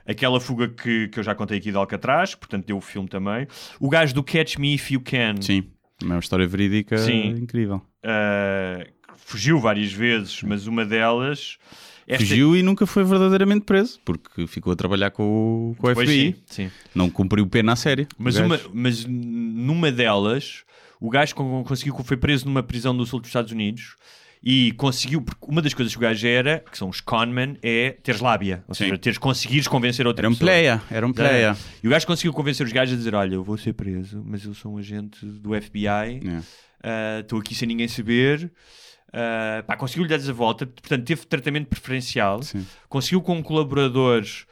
aquela fuga que, que eu já contei aqui de Alcatraz, portanto deu o filme também. O gajo do Catch Me If You Can Sim. É uma história verídica Sim. incrível. ah, fugiu várias vezes, mas uma delas Esta- Fugiu e nunca foi verdadeiramente preso, porque ficou a trabalhar com, o- com o FBI. sim, sim. Não cumpriu pena à série. Mas, uma, mas numa delas, o gajo con- conseguiu, foi preso numa prisão do sul dos Estados Unidos e conseguiu, porque uma das coisas que o gajo era, que são os conmen, é teres lábia, ou Sim. seja, teres conseguires convencer outra Era um pessoa. player, era um player. E o gajo conseguiu convencer os gajos a dizer: Olha, eu vou ser preso, mas eu sou um agente do FBI, É. ah, estou aqui sem ninguém saber. Ah, pá, conseguiu-lhe dar a volta, portanto, teve tratamento preferencial. Sim. Conseguiu com colaboradores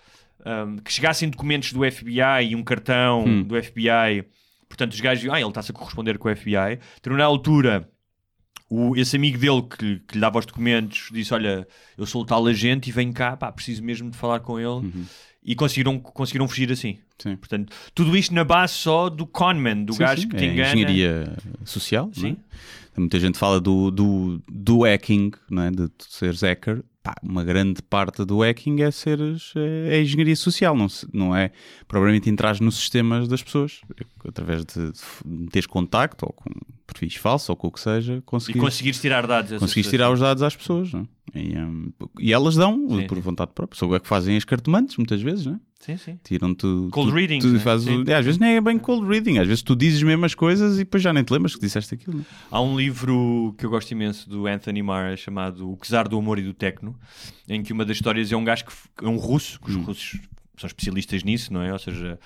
ahm, que chegassem documentos do FBI e um cartão Hum. do FBI. Portanto, os gajos, ah, ele está-se a corresponder com o FBI. Então, na altura, o, esse amigo dele que, que lhe dava os documentos disse: Olha, eu sou o tal agente e venho cá, pá, preciso mesmo de falar com ele. Uhum. E conseguiram, conseguiram fugir assim. Sim. Portanto, tudo isto na base só do conman, do Sim, gajo sim, que te é engana. engenharia social. Sim. é? Muita gente fala do, do, do hacking, não é? de seres hacker. Pá, uma grande parte do hacking é seres é, é engenharia social, não, se- não é propriamente entrar nos sistemas das pessoas através de, de teres contacto ou com perfis falsos ou com o que seja, E conseguir, conseguires tirar dados. conseguires pessoas. tirar os dados às pessoas. Não é? E, hum, e elas dão Sim, por sim. vontade própria. São o que fazem as cartomantes, muitas vezes, não é? Sim, sim. Cold tu, reading, tu né? fazes é, às vezes nem é bem cold reading, às vezes tu dizes mesmo as coisas e depois já nem te lembras que disseste aquilo. é? Há um livro que eu gosto imenso do Anthony Marra chamado O Czar do Amor e do Tecno, em que uma das histórias é um gajo que é um russo, que os Hum. russos são especialistas nisso, não é? Ou seja,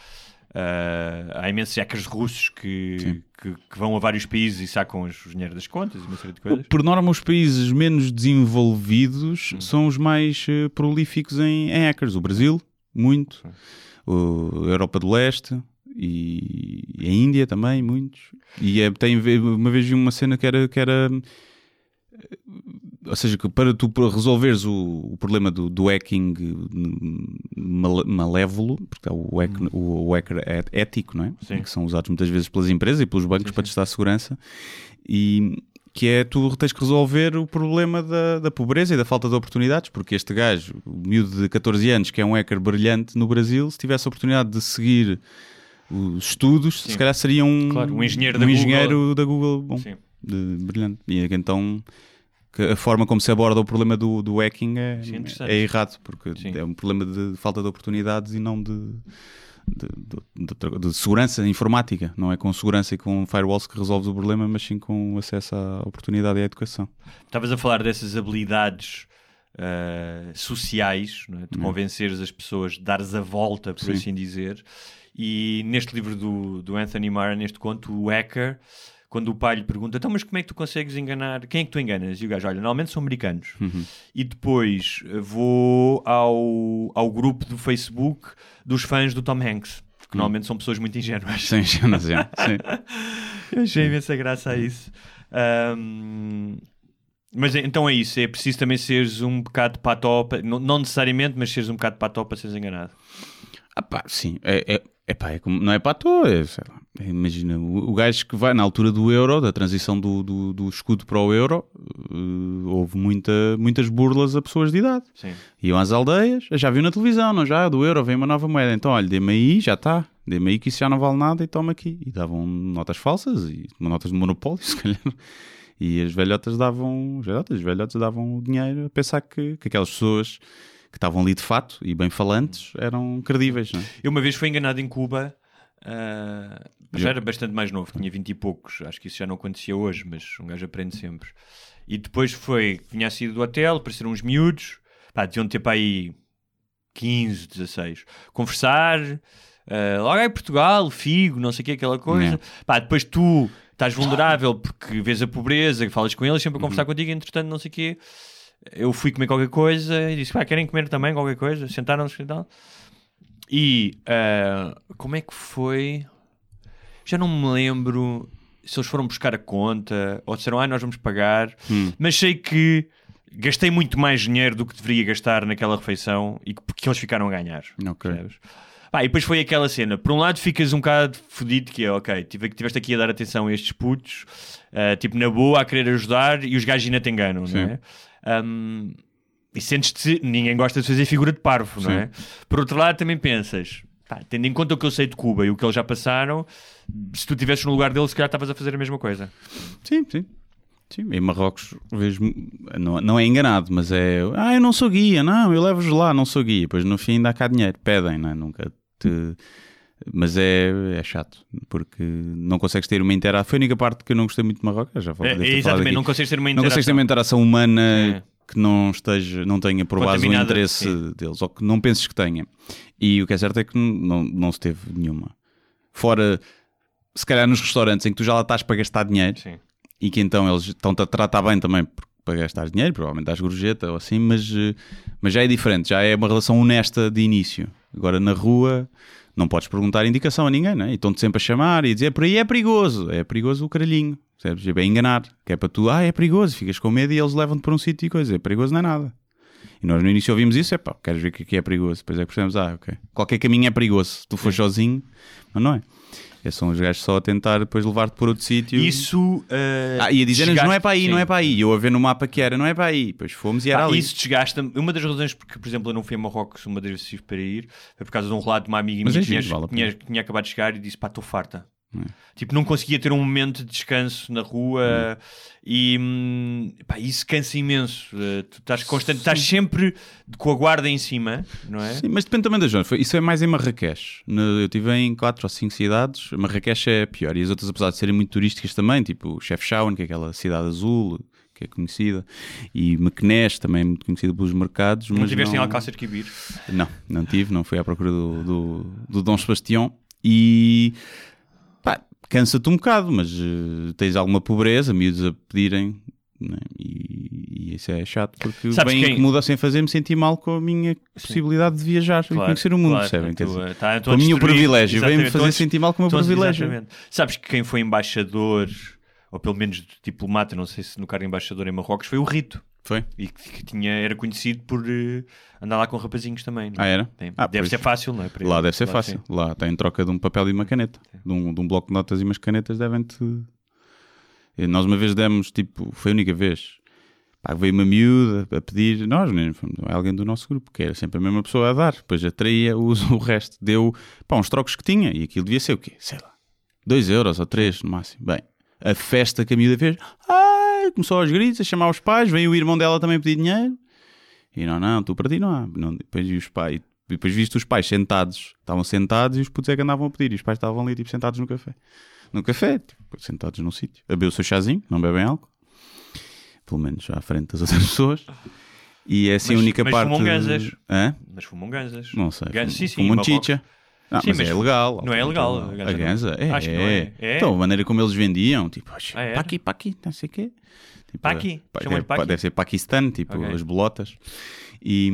ah, há imensos hackers russos que, que, que vão a vários países e sacam os, o dinheiro das contas e uma série de coisas. Por norma, os países menos desenvolvidos Hum. são os mais eh, prolíficos em, em hackers. O Brasil, muito. O, a Europa do Leste e a Índia também, muitos. E é, tem, uma vez vi uma cena que era. Que era ou seja, que para tu resolveres o, o problema do, do hacking eh, mal- malévolo, porque é o, hack, o, o hacker é- ético, não é? Hum. Sim. Que são usados muitas vezes pelas empresas e pelos bancos Sim, para sim. testar a segurança. E que é tu tens que resolver o problema da, da pobreza e da falta de oportunidades, porque este gajo, o miúdo de 14 anos, que é um hacker brilhante no Brasil, se tivesse a oportunidade de seguir os estudos, se calhar seria um, Claro, um engenheiro um da engenheiro da Google bom, Sim. de- brilhante. E então que a forma como se aborda o problema do, do hacking é, é errado, porque Sim. é um problema de falta de oportunidades e não de, de, de- de- segurança informática. Não é com segurança e com firewalls que resolves o problema, mas sim com acesso à oportunidade e à educação. Estavas a falar dessas habilidades ah, sociais, é? de convenceres as pessoas, de dares a volta, por Sim. assim dizer. E neste livro do, do Anthony Marra, neste conto, o hacker, quando o pai lhe pergunta, então, mas como é que tu consegues enganar? Quem é que tu enganas? E o gajo, olha, normalmente são americanos. E depois eh, vou ao, ao grupo do Facebook dos fãs do Tom Hanks, que normalmente são pessoas muito ingênuas. Sem sim. (laughs) sim. Eu achei imensa graça a isso. Ahm, mas então é isso, é preciso também seres um bocado patopa, não, não necessariamente, mas seres um bocado patopa para seres enganado. Ah pá, sim, é, é, é pá, é como- não é toa, é, sei lá, é, imagina, o, o gajo que vai na altura do euro, da transição do, do, do escudo para o euro, eh, houve muita, muitas burlas a pessoas de idade. Sim. Iam às aldeias, já viu na televisão, não já? Do euro vem uma nova moeda, então olha, dê-me aí, já está, dê-me aí que isso já não vale nada e toma aqui. E davam notas falsas, e notas de monopólio, (laughs) se calhar. E as velhotas davam, as velhotas, os velhotes davam o dinheiro a pensar que, que aquelas pessoas que estavam ali de fato e bem falantes eram credíveis, não é? Eu uma vez fui enganado em Cuba, já era bastante mais novo, tinha 20 e poucos, acho que isso já não acontecia hoje, mas um gajo aprende sempre. E depois foi, vinha sido do hotel, apareceram uns miúdos, pá, deviam ter para aí 15, 16, conversar, ah, logo aí Portugal, Figo, não sei o que, aquela coisa. Pá, depois tu estás vulnerável porque vês a pobreza, falas com eles, sempre a conversar contigo, entretanto, não sei o quê. Eu fui comer qualquer coisa e disse, pá, querem comer também qualquer coisa? Sentaram-se e tal. E ah, como é que foi? Já não me lembro se eles foram buscar a conta ou disseram, ah, nós vamos pagar. Mas sei que gastei muito mais dinheiro do que deveria gastar naquela refeição e que, porque eles ficaram a ganhar. Ok. percebes? Pá, e depois foi aquela cena. Por um lado ficas um bocado fodido que é, ok, tive, tiveste aqui a dar atenção a estes putos, ah, tipo, na boa, a querer ajudar e os gajos ainda te enganam, Sim. não é? Ahm, e sentes-te, ninguém gosta de fazer figura de parvo, não Sim. é? Por outro lado, também pensas, pá, tendo em conta o que eu sei de Cuba e o que eles já passaram, se tu estivesses no lugar deles, se calhar estavas a fazer a mesma coisa. Sim, sim. Sim, em Marrocos vejo, não, não é enganado, mas é ah, eu não sou guia, não, eu levo-vos lá, não sou guia. Pois no fim dá cá dinheiro, pedem, não é? Nunca te. Mas é, é chato, porque não consegues ter uma interação. Foi a única parte que eu não gostei muito de Marrocos, já falei, É, exatamente, não consegues ter uma Não interação. consegues ter uma interação humana É. que não esteja, não tenha por base o interesse sim. deles, ou que não penses que tenha. E o que é certo é que não, não se teve nenhuma. Fora, se calhar nos restaurantes em que tu já lá estás para gastar dinheiro Sim. e que então eles estão-te a tratar bem também para gastar dinheiro, provavelmente dás gorjeta ou assim, mas, eh, mas já é diferente, já é uma relação honesta de início. Agora na rua não podes perguntar indicação a ninguém, né? e estão-te sempre a chamar e dizer por aí é perigoso, é perigoso o caralhinho, percebes? É enganar, que é para tu, ah, é perigoso, ficas com medo e eles levam-te para um sítio e coisa, é perigoso não é nada. E nós no início ouvimos isso, é pá, queres ver que aqui é perigoso, depois é que percebemos, ah, ok, qualquer caminho é perigoso, se tu fores sozinho, mas não é. É são os gajos só a tentar depois levar-te para outro sítio. Isso. eh, Ah, e a dizer-nos não é para aí, desgasta- não é sim. para aí. Eu a ver no mapa que era, não é para aí. Depois fomos e era Pá, ali. isso desgasta-me. Uma das razões porque, por exemplo, eu não fui a Marrocos uma das vezes para ir foi por causa de um relato de uma amiga Mas minha é que tinha, vale tinha- tinha acabado de chegar e disse: pá, estou farta. É. Tipo, não conseguia ter um momento de descanso na rua e hum, pá, isso cansa imenso. Eh, tu estás constante, estás sempre com a guarda em cima, não é? Sim, mas depende também das zonas. Foi- Isso é mais em Marrakech. Eu estive em 4 ou 5 cidades. Marrakech é pior. E as outras, apesar de serem muito turísticas também, tipo Chefchaouen, que é aquela cidade azul, que é conhecida, e Meknès, também é muito conhecida pelos mercados. Não mas estiveste em não... Alcácer Quibir. Não, não tive, não fui à procura do, do, do Dom Sebastião e cansa-te um bocado, mas eh, tens alguma pobreza, miúdos a pedirem, né? e, e isso é chato porque Sabes bem quem- incomoda sem fazer-me sentir mal com a minha possibilidade de viajar e conhecer o mundo, claro, percebem? Quer tu, dizer, eh, tá- com o meu privilégio, vem-me fazer sentir mal com o meu privilégio. exatamente. Sabes que quem foi embaixador, ou pelo menos diplomata, não sei se no cargo embaixador em Marrocos, foi o Rito. Foi? E que, tinha, era conhecido por eh, andar lá com rapazinhos também. não é? Ah, era? Tem- Ah, deve ser fácil, não é? Para Lá ele. deve ser Claro, fácil. sim. Lá tem troca de um papel e uma caneta. De um, de um bloco de notas e umas canetas devem-te. Nós uma vez demos, tipo, foi a única vez. Pá, veio uma miúda a pedir, nós, né, fomos- alguém do nosso grupo, que era sempre a mesma pessoa a dar, depois atraía o, (laughs) o resto, deu pá, uns trocos que tinha, e aquilo devia ser o quê? Sei lá, 2 euros ou 3 no máximo. Bem, a festa que a miúda fez, ai, começou aos gritos, a chamar os pais, veio o irmão dela também pedir dinheiro, e não, não, tu para ti não há. Não, depois, e os pais, depois viste os pais sentados, estavam sentados e os putos é que andavam a pedir. E os pais estavam ali, tipo, sentados no café. No café, tipo, sentados num sítio. A beber o seu chazinho, não bebem álcool. Pelo menos à frente das outras (laughs) pessoas. E é assim Mas- a única mas parte. fumam ganzas. Hã? Mas fumam ganzas. Não sei. Fumam- sim, sim. fumam chicha. Ah, Sim, mas, mas é legal. não é legal, A a ganza, é. Acho que não é. É? Então, a maneira como eles vendiam, tipo, Ah, era? para aqui, para aqui, não sei o quê. Tipo, Paqui? pa- Chamam-lhe é, paqui? Deve ser Paquistão, tipo, Ok. as bolotas. E,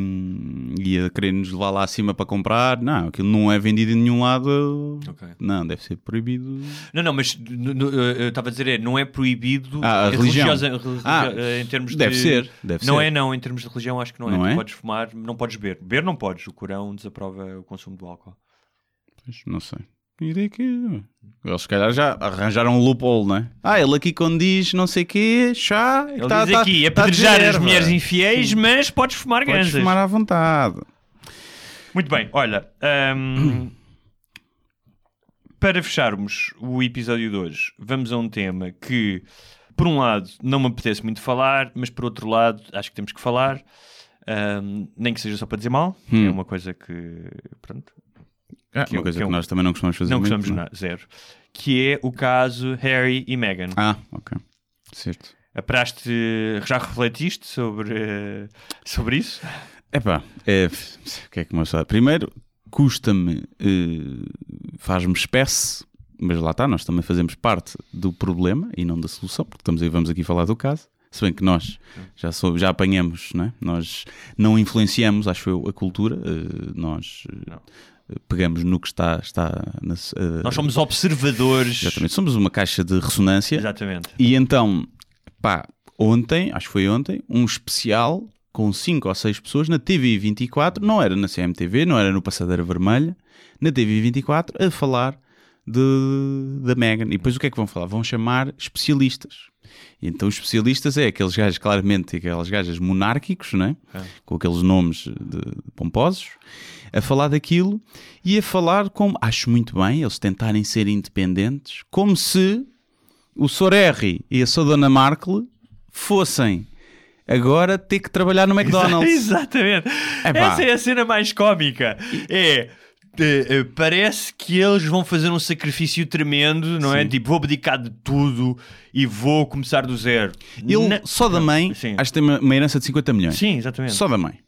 e a querer nos levar lá acima para comprar. Não, aquilo não é vendido em nenhum lado. Ok. Não, deve ser proibido. Não, não, mas eu estava a dizer, é, não é proibido Ah, a é religião. religiosa- religi- Ah, eh, em termos deve de... ser, deve não ser. é, não, em termos de religião acho que não é. Não tu é? podes fumar, não podes beber. Beber não podes, o Corão desaprova o consumo do álcool. Pois, não sei. E daí que. Eles se calhar já arranjaram um loophole, não é? Ah, ele aqui quando diz não sei o quê, chá. Ele tá- diz tá- aqui, é tá a apedrejar dizer as mulheres infiéis, mas podes fumar Podes ganzas. fumar à vontade. Muito bem, olha, hum, para fecharmos o episódio de hoje, vamos a um tema que, por um lado, não me apetece muito falar, mas por outro lado, acho que temos que falar, hum, nem que seja só para dizer mal, que é Hum. uma coisa que, pronto, Ah, Que uma eu- coisa que eu- nós também não costumamos fazer não muito, gostamos não é? zero, que é o caso Harry e Meghan. Ah, ok. Certo. Aparaste, já refletiste sobre, eh, sobre isso? Epá, é, o que é que me sabe? Primeiro, custa-me, eh, faz-me espécie, mas lá está, nós também fazemos parte do problema e não da solução, porque estamos aí, vamos aqui falar do caso. Se bem que nós já, sou, já apanhamos, não é? nós não influenciamos, acho eu, a cultura, eh, nós Não. Pegamos no que está, está na, eh, Nós somos observadores. Exatamente, somos uma caixa de ressonância Exatamente. e então, pá, ontem, acho que foi ontem, um especial com 5 ou 6 pessoas na TV 24, não era na CMTV, não era no Passadeira Vermelha, na TV 24, a falar de, da Megan. E depois o que é que vão falar? Vão chamar especialistas. E então os especialistas é aqueles gajos, claramente, aquelas gajas monárquicos, né? com aqueles nomes de, pomposos, a falar daquilo e a falar como, acho muito bem, eles tentarem ser independentes, como se o Sr. Harry e a Sra. Dona Markle fossem agora ter que trabalhar no McDonald's. (laughs) Exatamente. Epá. Essa é a cena mais cómica. É. eh, parece que eles vão fazer um sacrifício tremendo, não é? Sim. Tipo, vou abdicar de tudo e vou começar do zero. Ele, Na- só da mãe, Sim. acho que tem uma, uma herança de 50 milhões. Sim, exatamente. Só da mãe.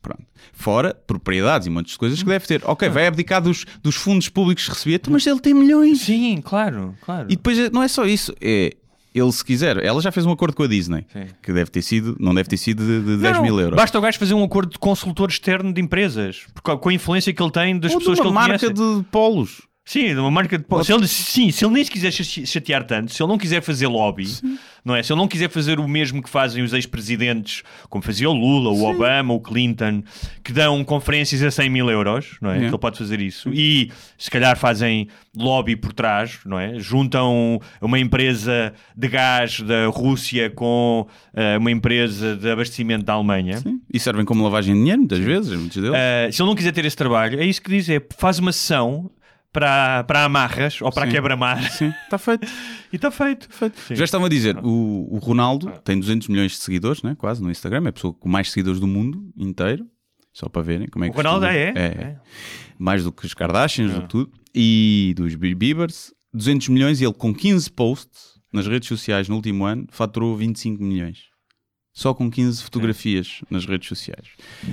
Pronto. Fora propriedades e montes de coisas que deve ter. Ok, vai abdicar dos, dos fundos públicos que recebia, mas ele tem milhões. Sim, claro, claro. E depois não é só isso, é ele se quiser, ela já fez um acordo com a Disney, Sim. que deve ter sido, não deve ter sido de, de 10 Não, mil euros. Basta o gajo fazer um acordo de consultor externo de empresas, porque com a influência que ele tem das Ou de pessoas uma que ele marca conhece. de polos. Sim, uma marca de se ele, Sim, se ele nem se quiser chate- chatear tanto, se ele não quiser fazer lobby, não é? Se ele não quiser fazer o mesmo que fazem os ex-presidentes, como fazia o Lula, o Obama, o Clinton, que dão conferências a 100 mil euros, não é? É. Que ele pode fazer isso. E se calhar fazem lobby por trás, não é? Juntam uma empresa de gás da Rússia com eh, uma empresa de abastecimento da Alemanha. E servem como lavagem de dinheiro, muitas vezes, muitos deles. Uh, se ele não quiser ter esse trabalho, é isso que diz: é faz uma sessão para, para amarras ou para quebra-mar Sim, está feito. (laughs) e está feito. Sim. Já estavam a dizer, o, o Ronaldo tem 200 milhões de seguidores, né? quase, no Instagram, é a pessoa com mais seguidores do mundo inteiro. Só para verem como é O que Ronaldo estuda. é? é. É. Mais do que os Kardashians, do que tudo. E dos Biebers, 200 milhões e ele com 15 posts nas redes sociais no último ano faturou 25 milhões. Só com 15 fotografias nas redes sociais.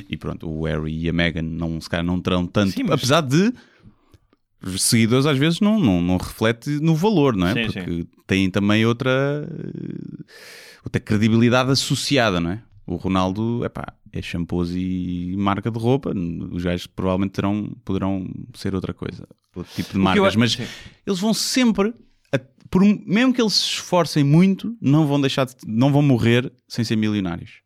E pronto, o Harry e a Meghan não, se calhar não terão tanto, Sim, mas- apesar de seguidores às vezes não, não, não reflete no valor, não é? Sim, Porque têm também outra, outra credibilidade associada, não é? O Ronaldo, epá, é shampoos e marca de roupa. Os gajos provavelmente terão, poderão ser outra coisa, outro tipo de eu marcas, mas sim. eles vão sempre, a- por, mesmo que eles se esforcem muito, não vão deixar, de, não vão morrer sem ser milionários.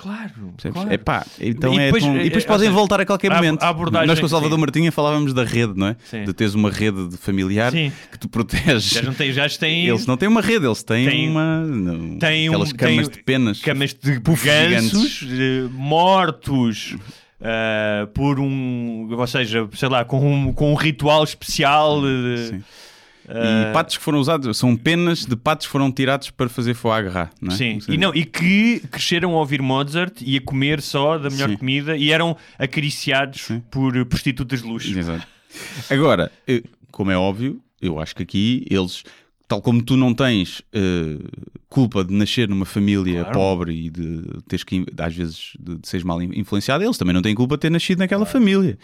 Claro, claro. Epá, então E é depois, e eh, depois ou podem seja, voltar a qualquer a- momento. a Nós com o Salvador sim. Martinha falávamos da rede, não é? Sim. De teres uma rede de familiar Sim. que te protege. Já não tem, já têm Eles não têm uma rede, eles têm, Tem- uma. não, têm um- aquelas camas têm de penas. camas de gansos eh, mortos. ah, por um, ou seja, sei lá, com um, com um ritual especial. eh, Sim. Ah, E patos que foram usados, são penas de patos que foram tirados para fazer foie gras, não é? Sim, e, não, e que cresceram a ouvir Mozart e a comer só da melhor Sim. comida e eram acariciados Sim. por prostitutas de luxo. Exato. Agora, eh, como é óbvio, eu acho que aqui eles, tal como tu não tens eh, culpa de nascer numa família Claro. pobre e de teres que, às vezes, de, de seres mal influenciado, eles também não têm culpa de ter nascido naquela família.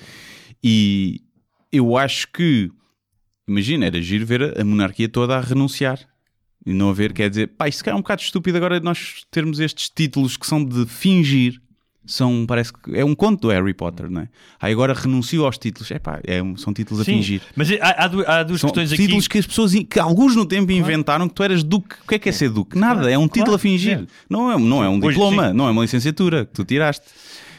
E eu acho que, imagina, era giro ver a monarquia toda a renunciar. E não haver, quer dizer, pá, isso é um bocado estúpido agora nós termos estes títulos que são de fingir. São, parece que é um conto do Harry Potter, não é? Aí agora renuncio aos títulos. É pá, é, são títulos a Sim, fingir. mas há, há du- há duas São questões aqui. títulos que as pessoas, que alguns no tempo inventaram que tu eras duque. O que é que é ser duque? Nada, é um título claro, a fingir. é. Não, é, não é um Hoje, diploma, sim. não é uma licenciatura que tu tiraste.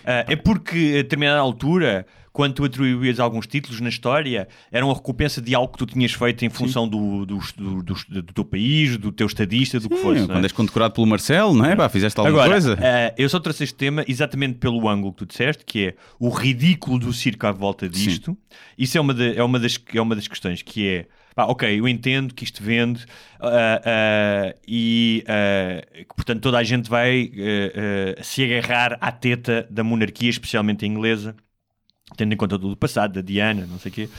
Ah, é porque a determinada altura, quando tu atribuías alguns títulos na história, eram a recompensa de algo que tu tinhas feito em função do, do, do, do- teu país, do teu estadista, do que fosse. Sim, é? quando és condecorado pelo Marcelo, não é? Pá, fizeste alguma Agora, coisa. ah, eu só trouxe este tema exatamente pelo ângulo que tu disseste, que é o ridículo do circo à volta disto. Isso é uma, de- é, uma das, é uma das questões, que é, pá, ok, eu entendo que isto vende ah, ah, e, ah, que, portanto, toda a gente vai ah, ah, se agarrar à teta da monarquia, especialmente a inglesa, tendo em conta tudo o passado, da Diana, não sei o quê.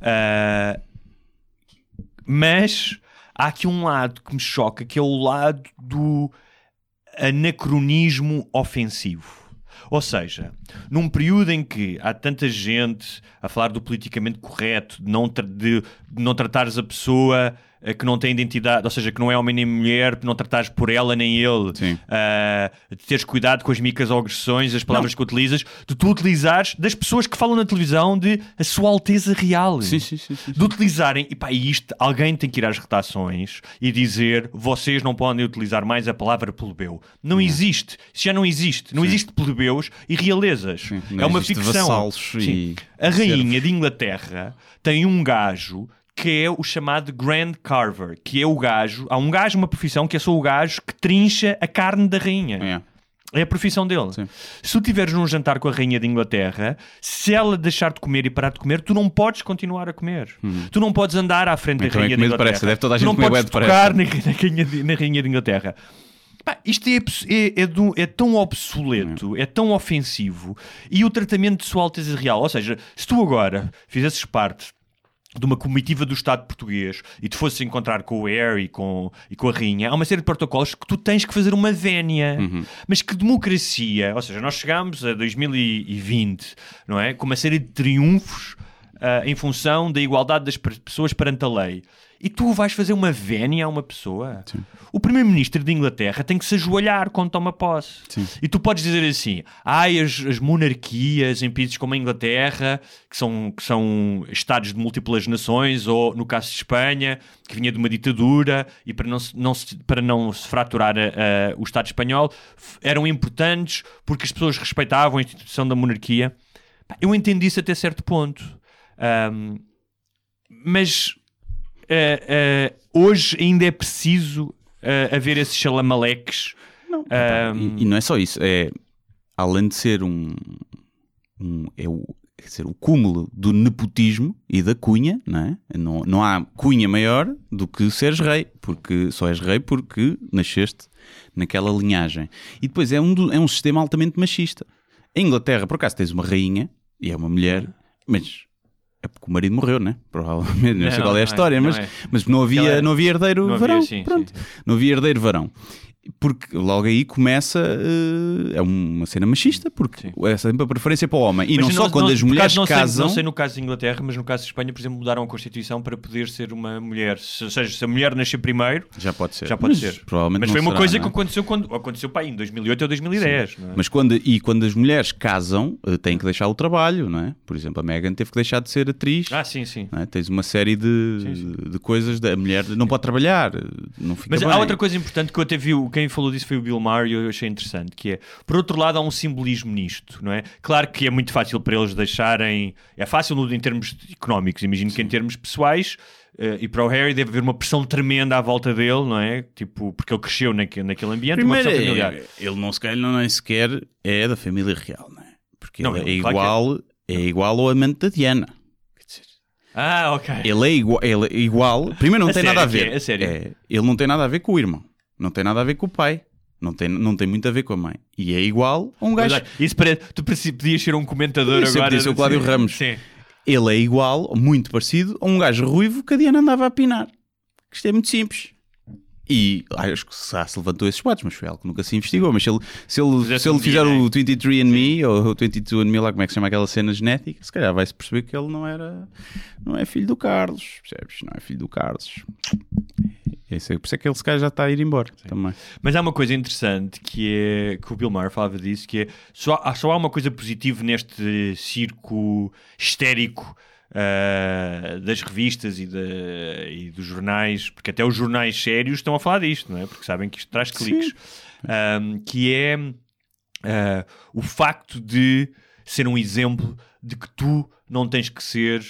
Ah, mas há aqui um lado que me choca, que é o lado do anacronismo ofensivo. Ou seja, num período em que há tanta gente a falar do politicamente correto, de não, tra- de não tratares a pessoa que não tem identidade, ou seja, que não é homem nem mulher, não tratares por ela nem ele, Sim. de teres cuidado com as micas ou agressões, as palavras que utilizas, de tu utilizares das pessoas que falam na televisão de a sua alteza real Sim, sim, sim. sim. de utilizarem, e pá, isto, alguém tem que ir às redações e dizer vocês não podem utilizar mais a palavra plebeu. Não existe. Isso já não existe. Não existe plebeus e realezas. Não é uma ficção. Sim. e A rainha de Inglaterra tem um gajo que é o chamado Grand Carver, que é o gajo, há um gajo, uma profissão que é só o gajo que trincha a carne da rainha. É. É a profissão dele. Sim. Se tu estiveres num jantar com a rainha de Inglaterra, se ela deixar de comer e parar de comer, tu não podes continuar a comer. Tu não podes andar à frente da é rainha de Inglaterra. depressa. Deve toda a tu gente não comer podes tocar na, na rainha de, na rainha de Inglaterra. Pá, isto é, é, é do- é tão obsoleto, é tão ofensivo e o tratamento de sua Alteza Real, ou seja, se tu agora fizesses parte de uma comitiva do Estado português e te fosses encontrar com o Harry e com, e com a Rainha, há uma série de protocolos que tu tens que fazer uma vénia. Mas que democracia, ou seja, nós chegámos a 2020, não é? Com uma série de triunfos ah, em função da igualdade das pessoas perante a lei. E tu vais fazer uma vénia a uma pessoa? O primeiro-ministro de Inglaterra tem que se ajoelhar quando toma posse. E tu podes dizer assim: ai, as, as monarquias em países como a Inglaterra, que são, que são estados de múltiplas nações, ou no caso de Espanha, que vinha de uma ditadura, e para não se, não se- para não se fraturar a- o Estado espanhol, eram importantes porque as pessoas respeitavam a instituição da monarquia. Eu entendi isso até certo ponto. Ahm, mas eh, hoje ainda é preciso eh, haver esses xalamaleques. Ahm, E, e não é só isso, é além de ser um, um- é o, quer dizer, o cúmulo do nepotismo e da cunha, não é? Não, não há cunha maior do que seres rei, porque só és rei porque nasceste naquela linhagem. E depois é um, do- é um sistema altamente machista. Em Inglaterra, por acaso, tens uma rainha e é uma mulher, mas é porque o marido morreu, né? Provavelmente, não, sei Não, qual é a é, história, não mas, é. mas não havia, não havia herdeiro Não havia, varão. sim, pronto. sim. Não havia herdeiro varão. Porque logo aí começa eh, é uma cena machista, porque é sempre a preferência para o homem. E mas não só quando as mulheres não sei- casam. não sei no caso de Inglaterra, mas no caso de Espanha, por exemplo, mudaram a Constituição para poder ser uma mulher. Se- Ou seja, se a mulher nascer primeiro, Já pode ser. já pode Mas ser. Provavelmente mas não foi uma será, coisa não que é? aconteceu quando aconteceu pá, em 2008 ou 2010. não é? Mas quando, e quando as mulheres casam, eh, têm que deixar o trabalho, não é? Por exemplo, a Megan teve que deixar de ser atriz. Ah, sim, sim. não é? Tens uma série de, Sim, sim. de coisas da a mulher não pode trabalhar, não fica Mas bem. há outra coisa importante que eu até vi, quem falou disso foi o Bill Maher e eu achei interessante, que é, por outro lado, há um simbolismo nisto, não é? Claro que é muito fácil para eles deixarem, é fácil em termos económicos, imagino que em termos pessoais, eh, e para o Harry deve haver uma pressão tremenda à volta dele, não é? Tipo, porque ele cresceu naque, naquele ambiente, Primeiro, é, ele não se calhar não nem sequer é da família real, não é? Porque Não, ele é claro que igual, é igual ao amante da Diana. Ah, ok. Ele é igual, ele é igual. Primeiro não A tem sério nada a que ver. é? Sério? É, ele não tem nada a ver com o irmão. Não tem nada a ver com o pai. Não tem, não tem muito a ver com a mãe. E é igual a um gajo. isso parece, tu podias ser um comentador Isso, agora. ser o Cláudio Sim, Ramos. Sim. Ele é igual, muito parecido, a um gajo ruivo que a Diana andava a pinar. Isto é muito simples. E acho que já se levantou esses boatos, mas foi algo que nunca se investigou. Mas se ele, se ele, se ele fizer o 23andMe ou o 22andMe, lá como é que se chama aquela cena genética, se calhar vai-se perceber que ele não era, não é filho do Carlos, percebes? Não é filho do Carlos. É isso por isso é que ele se calhar já está a ir embora também. Mas há uma coisa interessante que é que o Bill Maher falava disso, que é só, há- só há uma coisa positiva neste circo histérico ah, das revistas e, da- e dos jornais, porque até os jornais sérios estão a falar disto, não é? Porque sabem que isto traz cliques. Ahm, que é ah, o facto de ser um exemplo de que tu não tens que ser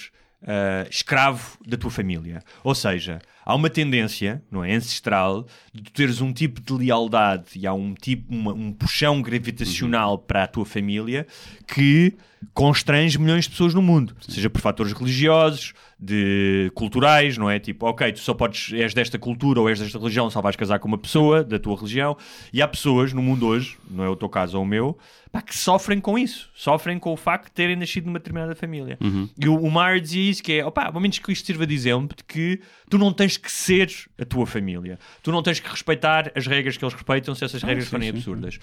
ah, escravo da tua família. Ou seja, há uma tendência, não é, ancestral, de teres um tipo de lealdade e há um tipo, uma- um puxão gravitacional para a tua família que constrange milhões de pessoas no mundo, seja por fatores religiosos, de culturais, não é? Tipo, ok, tu só podes, és desta cultura ou és desta religião, só vais casar com uma pessoa da tua religião. E há pessoas no mundo hoje, não é o teu caso ou o meu, pá, que sofrem com isso, sofrem com o facto de terem nascido numa determinada família. E o, o dizia isso, que é, opá, ao menos que isto sirva de exemplo de que tu não tens que ser a tua família. Tu não tens que respeitar as regras que eles respeitam se essas regras sim, forem sim, absurdas.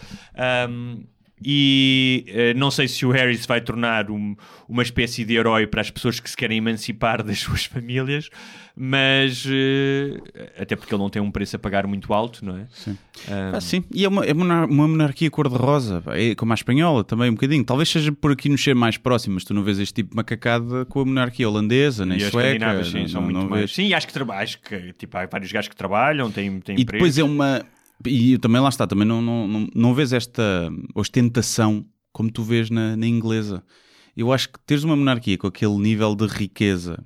E eh, não sei se o Harry se vai tornar um- uma espécie de herói para as pessoas que se querem emancipar das (laughs) suas famílias, mas eh, até porque ele não tem um preço a pagar muito alto, não é? Sim. Ahm, Ah, sim, e é uma, é uma monarquia cor-de-rosa, é como a espanhola também um bocadinho. Talvez seja por aqui nos ser mais próximos, tu não vês este tipo de macacada com a monarquia holandesa, nem e sueca. sim, não- são não muito mais. vês. Sim, acho que, acho que tipo, há vários gajos que trabalham, têm, têm E depois é uma. E também lá está, também não, não, não, não vês esta ostentação como tu vês na, na inglesa. Eu acho que teres uma monarquia com aquele nível de riqueza,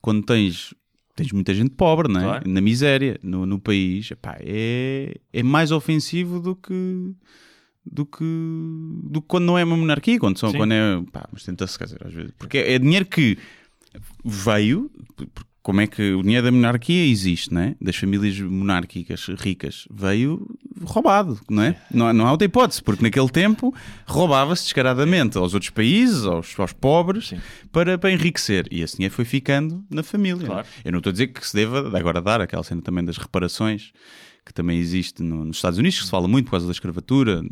quando tens, tens muita gente pobre, não é? Claro. na miséria no, no país, epá, é, é mais ofensivo do que. Do que, do que quando não é uma monarquia, quando, são, Sim. quando é. Pá, mas tenta-se, quer dizer, às vezes. Porque é dinheiro que veio, como é que o dinheiro da monarquia existe, né? das famílias monárquicas ricas, veio, roubado, não é? Não, não há outra hipótese, porque naquele tempo roubava-se descaradamente aos outros países, aos, aos pobres, para, para enriquecer. E esse dinheiro foi ficando na família. Claro. Eu não estou a dizer que se deva agora dar aquela cena também das reparações que também existe no- nos Estados Unidos, que se fala muito por causa da escravatura,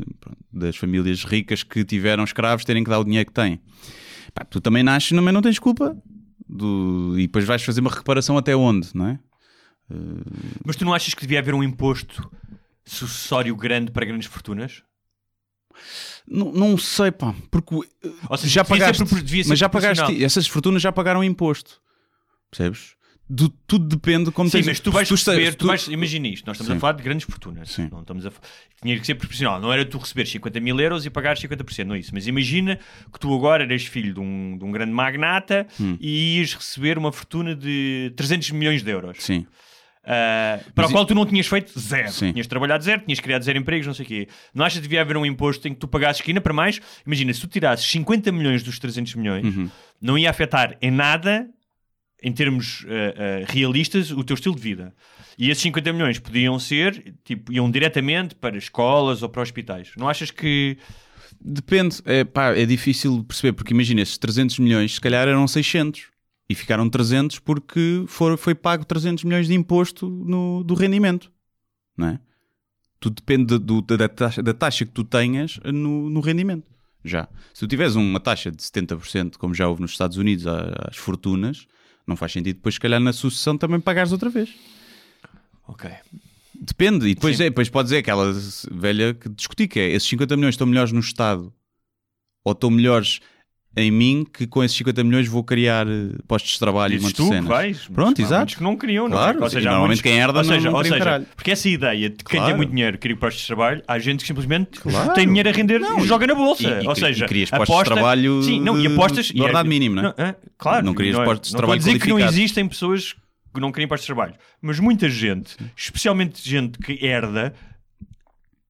das famílias ricas que tiveram escravos terem que dar o dinheiro que têm. Pá, tu também nasces, também não tens culpa. Do... E depois vais fazer uma reparação até onde, não é? Mas tu não achas que devia haver um imposto sucessório grande para grandes fortunas? Não, não sei, pá, porque Ou seja, já pagaste, ser mas já pagaste, essas fortunas já pagaram imposto, percebes? Do- tudo depende de como Sim, tens- mas tu vais receber, tu, tu- vais, imagina isto, nós estamos Sim. a falar de grandes fortunas. Sim. Não estamos a, tinha que ser proporcional, não era tu receberes 50 mil euros e pagares 50%, não é isso. Mas imagina que tu agora eras filho de um, de um grande magnata Hum. e ias receber uma fortuna de 300 milhões de euros. Sim, Uh, para Mas o qual tu não tinhas feito zero. Sim. Tinhas trabalhado zero, tinhas criado zero empregos, não sei o quê. Não achas que devia haver um imposto em que tu pagasses que ainda para mais? Imagina, se tu tirasses 50 milhões dos 300 milhões, Uhum. não ia afetar em nada, em termos uh, uh, realistas, o teu estilo de vida. E esses 50 milhões podiam ser, tipo, iam diretamente para escolas ou para hospitais. Não achas que. depende, é, pá, é difícil perceber, porque imagina, esses 300 milhões se calhar eram 600 e ficaram 300 porque for, foi pago 300 milhões de imposto no, do rendimento, não é? Tudo depende do- da, taxa, da taxa que tu tenhas no, no rendimento. Já. Se tu tiveres uma taxa de 70%, como já houve nos Estados Unidos às fortunas, não faz sentido depois, se calhar, na sucessão também pagares outra vez. Ok. Depende, e depois, é, depois pode dizer aquela velha que discuti que é esses 50 milhões estão melhores no Estado ou estão melhores em mim que com esses 50 milhões vou criar eh, postos de trabalho e Dizes de tu cenas. vais. Pronto, exato. que não queriam, Claro, não é? Ou seja, normalmente muitos- quem herda ou não- seja, não ou seja, caralho. Porque essa ideia de quem tem Claro. muito dinheiro queria postos de trabalho, há gente que simplesmente Claro. tem dinheiro a render Não, e joga na bolsa. e- e ou seja, e crias postos de aposta- trabalho Sim, não, e de- apostas. de e é- ordenado mínimo, não é? é? Claro, Não crias é- postos de não trabalho dizer que não existem pessoas que não querem postos de trabalho, mas muita gente, especialmente gente que herda.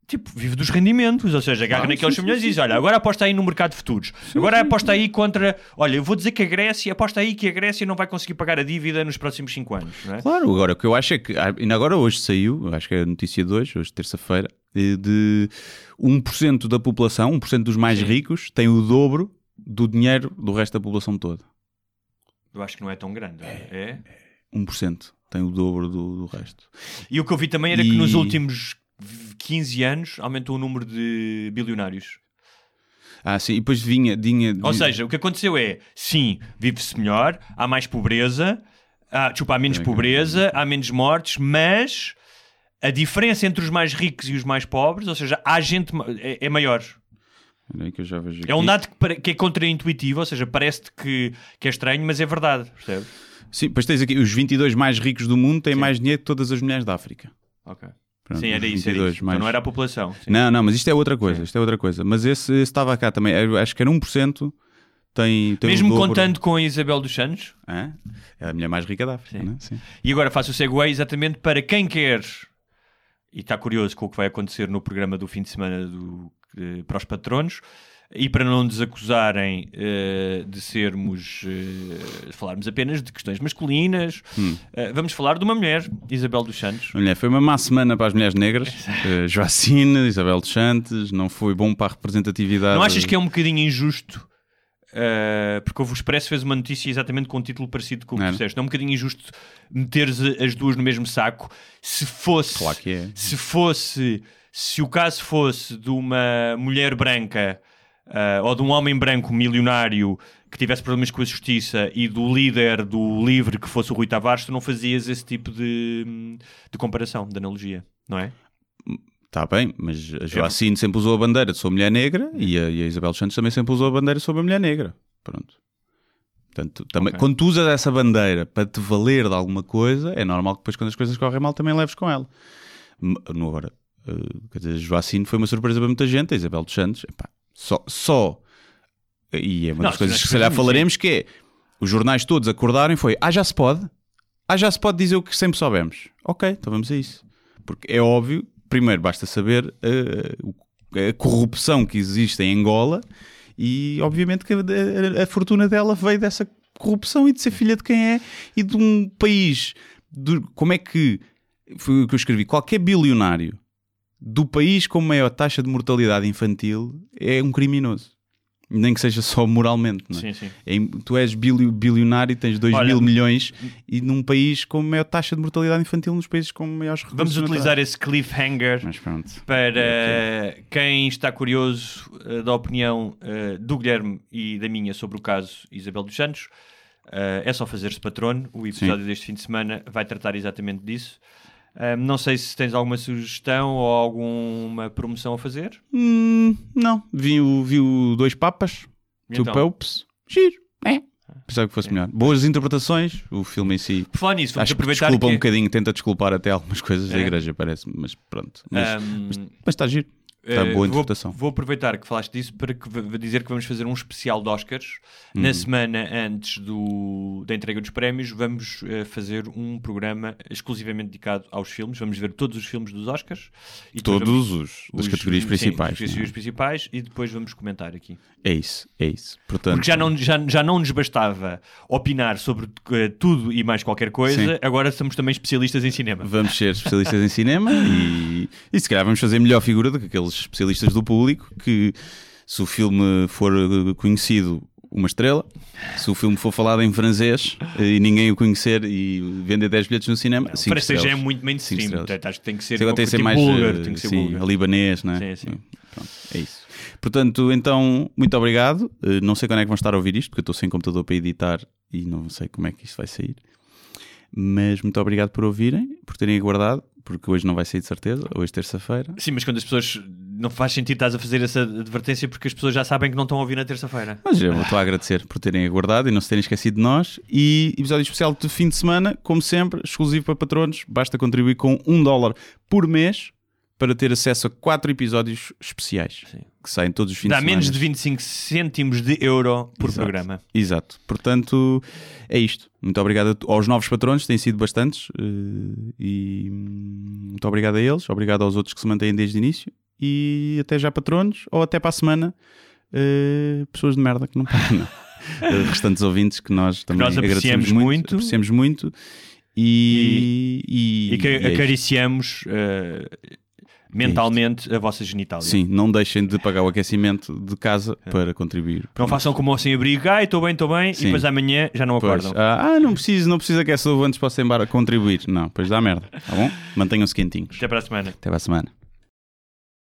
Tipo, vive dos rendimentos, ou seja, agarra naqueles sim, milhões sim, e diz: Olha, agora aposta aí no mercado de futuros, agora aposta aí contra. Olha, eu vou dizer que a Grécia, aposta aí que a Grécia não vai conseguir pagar a dívida nos próximos 5 anos, não é? Claro, agora o que eu acho é que, ah, ainda agora hoje saiu, acho que é a notícia de hoje, hoje terça-feira, de, de 1% da população, 1% dos mais Sim. ricos, tem o dobro do dinheiro do resto da população toda. Eu acho que não é tão grande. É. 1% tem o dobro do, do resto. E o que eu vi também era E- que nos últimos 15 anos aumentou o número de bilionários. Ah, sim, e depois vinha. vinha Ou seja, o que aconteceu é, sim, vive-se melhor, há mais pobreza, há, desculpa, há menos pobreza, há menos mortes, mas a diferença entre os mais ricos e os mais pobres, ou seja, há gente é, é maior. É um dado que, que é contraintuitivo, ou seja, parece-te que, que é estranho, mas é verdade, percebe? Sim, depois tens aqui os 22 mais ricos do mundo têm Sim. mais dinheiro que todas as mulheres da África. Ok. Pronto, sim, era isso, era 22 isso. mais- Então não era a população. sim. Não, não, mas isto é outra coisa. Isto é outra coisa. Mas esse, estava cá também. Acho que era 1%. Tem, tem Mesmo dobro. contando com a Isabel dos Santos, Hã? É a mulher mais rica da África, Sim. né? Sim. E agora faço o segue exatamente para quem quer e está curioso com o que vai acontecer no programa do fim de semana do, eh, para os patronos e para não nos acusarem eh, de sermos eh, falarmos apenas de questões masculinas, Hum. eh, vamos falar de uma mulher, Isabel dos Santos. Mulher, foi uma má semana para as mulheres negras. Uh, (laughs) Joacine, Isabel dos Santos, não foi bom para a representatividade. Não achas que é um bocadinho injusto? eh, porque o Expresso fez uma notícia exatamente com um título parecido com o que tu disseste. Não é um bocadinho injusto meteres as duas no mesmo saco se fosse Claro é. se fosse se o caso fosse de uma mulher branca ah, ou de um homem branco milionário que tivesse problemas com a justiça e do líder do livre que fosse o Rui Tavares, tu não fazias esse tipo de, de comparação, de analogia, não é? Está bem, mas a Joacine sempre usou a bandeira de sou mulher negra e a, e a Isabel Santos também sempre usou a bandeira de sou uma mulher negra. Pronto. Portanto, também, Ok. quando tu usas essa bandeira para te valer de alguma coisa, é normal que depois, quando as coisas correm mal, também leves com ela. Agora, eh, quer dizer, a Joacine foi uma surpresa para muita gente, a Isabel dos Santos, epá, só, só, e é uma Não, das coisas sim, que se calhar sim. falaremos, que é os jornais todos acordarem foi, ah, já se pode? Ah, já se pode dizer o que sempre soubemos. Ok, então vamos a isso. Porque é óbvio, primeiro basta saber eh, o- a corrupção que existe em Angola e obviamente que a, a- a fortuna dela veio dessa corrupção e de ser filha de quem é e de um país. de- como é que foi o que eu escrevi? Qualquer bilionário do país com maior taxa de mortalidade infantil é um criminoso. Nem que seja só moralmente, não é? Sim, sim. É tu és bilio- bilionário, tens 2 Olha- mil milhões e num país com maior taxa de mortalidade infantil, nos países com maiores recursos. Vamos utilizar esse cliffhanger para quem está curioso eh, da opinião eh, do Guilherme e da minha sobre o caso Isabel dos Santos. eh, é só fazer-se patrono. O episódio deste fim de semana vai tratar exatamente disso. Eh, não sei se tens alguma sugestão ou alguma promoção a fazer. Hum, não, vi o, vi o Dois Papas, Two então? Popes, giro, é. Pensava que fosse melhor. Boas interpretações, o filme em si. Por falar nisso, vamos Acho que aproveitar desculpa que... um bocadinho, tenta desculpar até algumas coisas da É? igreja, parece mas pronto. Mas, Ahm, mas, mas está giro. Está Eh, boa vou- interpretação. Vou, aproveitar que falaste disso para que, dizer que vamos fazer um especial de Oscars. Uhum. Na semana antes do, da entrega dos prémios, vamos eh, fazer um programa exclusivamente dedicado aos filmes. Vamos ver todos os filmes dos Oscars. E Todos os das categorias sim, principais. das categorias não principais e depois vamos comentar aqui. é? É isso, é isso. Portanto, Porque já não, já, já não nos bastava opinar sobre eh, tudo e mais qualquer coisa, Sim. agora somos também especialistas em cinema. Vamos ser especialistas em cinema (laughs) e, e se calhar vamos fazer melhor figura do que aqueles especialistas do público que se o filme for eh, conhecido uma estrela, se o filme for falado em francês eh, e ninguém o conhecer e vender 10 bilhetes no cinema, cinco Parece que já é muito mainstream. Portanto, acho que tem que ser, tem que ser tipo mais búlgaro, eh, tem que ser sim, libanês, não é? Sim, sim. Pronto, é isso. Portanto, então, muito obrigado. Não sei quando é que vão estar a ouvir isto, porque eu estou sem computador para editar e não sei como é que isto vai sair. Mas muito obrigado por ouvirem, por terem aguardado, porque hoje não vai sair de certeza, hoje terça-feira. Sim, mas quando as pessoas. Não faz sentido estás a fazer essa advertência porque as pessoas já sabem que não estão a ouvir na terça-feira. Mas eu estou a agradecer por terem aguardado e não se terem esquecido de nós. E episódio especial de fim de semana, como sempre, exclusivo para patronos. Basta contribuir com um dólar por mês para ter acesso a quatro episódios especiais que saem todos os fins Dá de semana. menos de 25 cêntimos de euro por Exato. programa. Exato. Portanto, é isto. Muito obrigado aos novos patronos, têm sido bastantes. eh, E hum, muito obrigado a eles. Obrigado aos outros que se mantêm desde o início. E até já, patronos. Ou até para a semana, eh, pessoas de merda que não param. não. (laughs) Eh, restantes ouvintes que nós também nós agradecemos apreciamos muito. muito. Apreciamos muito. E, e, E que e é isto. acariciamos eh, mentalmente a vossa genitália. Sim, não deixem de pagar o aquecimento de casa para contribuir. Não façam como ao sem-abrigo, ai, estou bem, estou bem, Sim. e depois amanhã já não Pois, acordam. ah, ah, não preciso, não preciso aquecer o antes posso ir embora contribuir. Não, pois dá merda, tá bom? Mantenham-se quentinhos. Até para a semana. Até para a semana.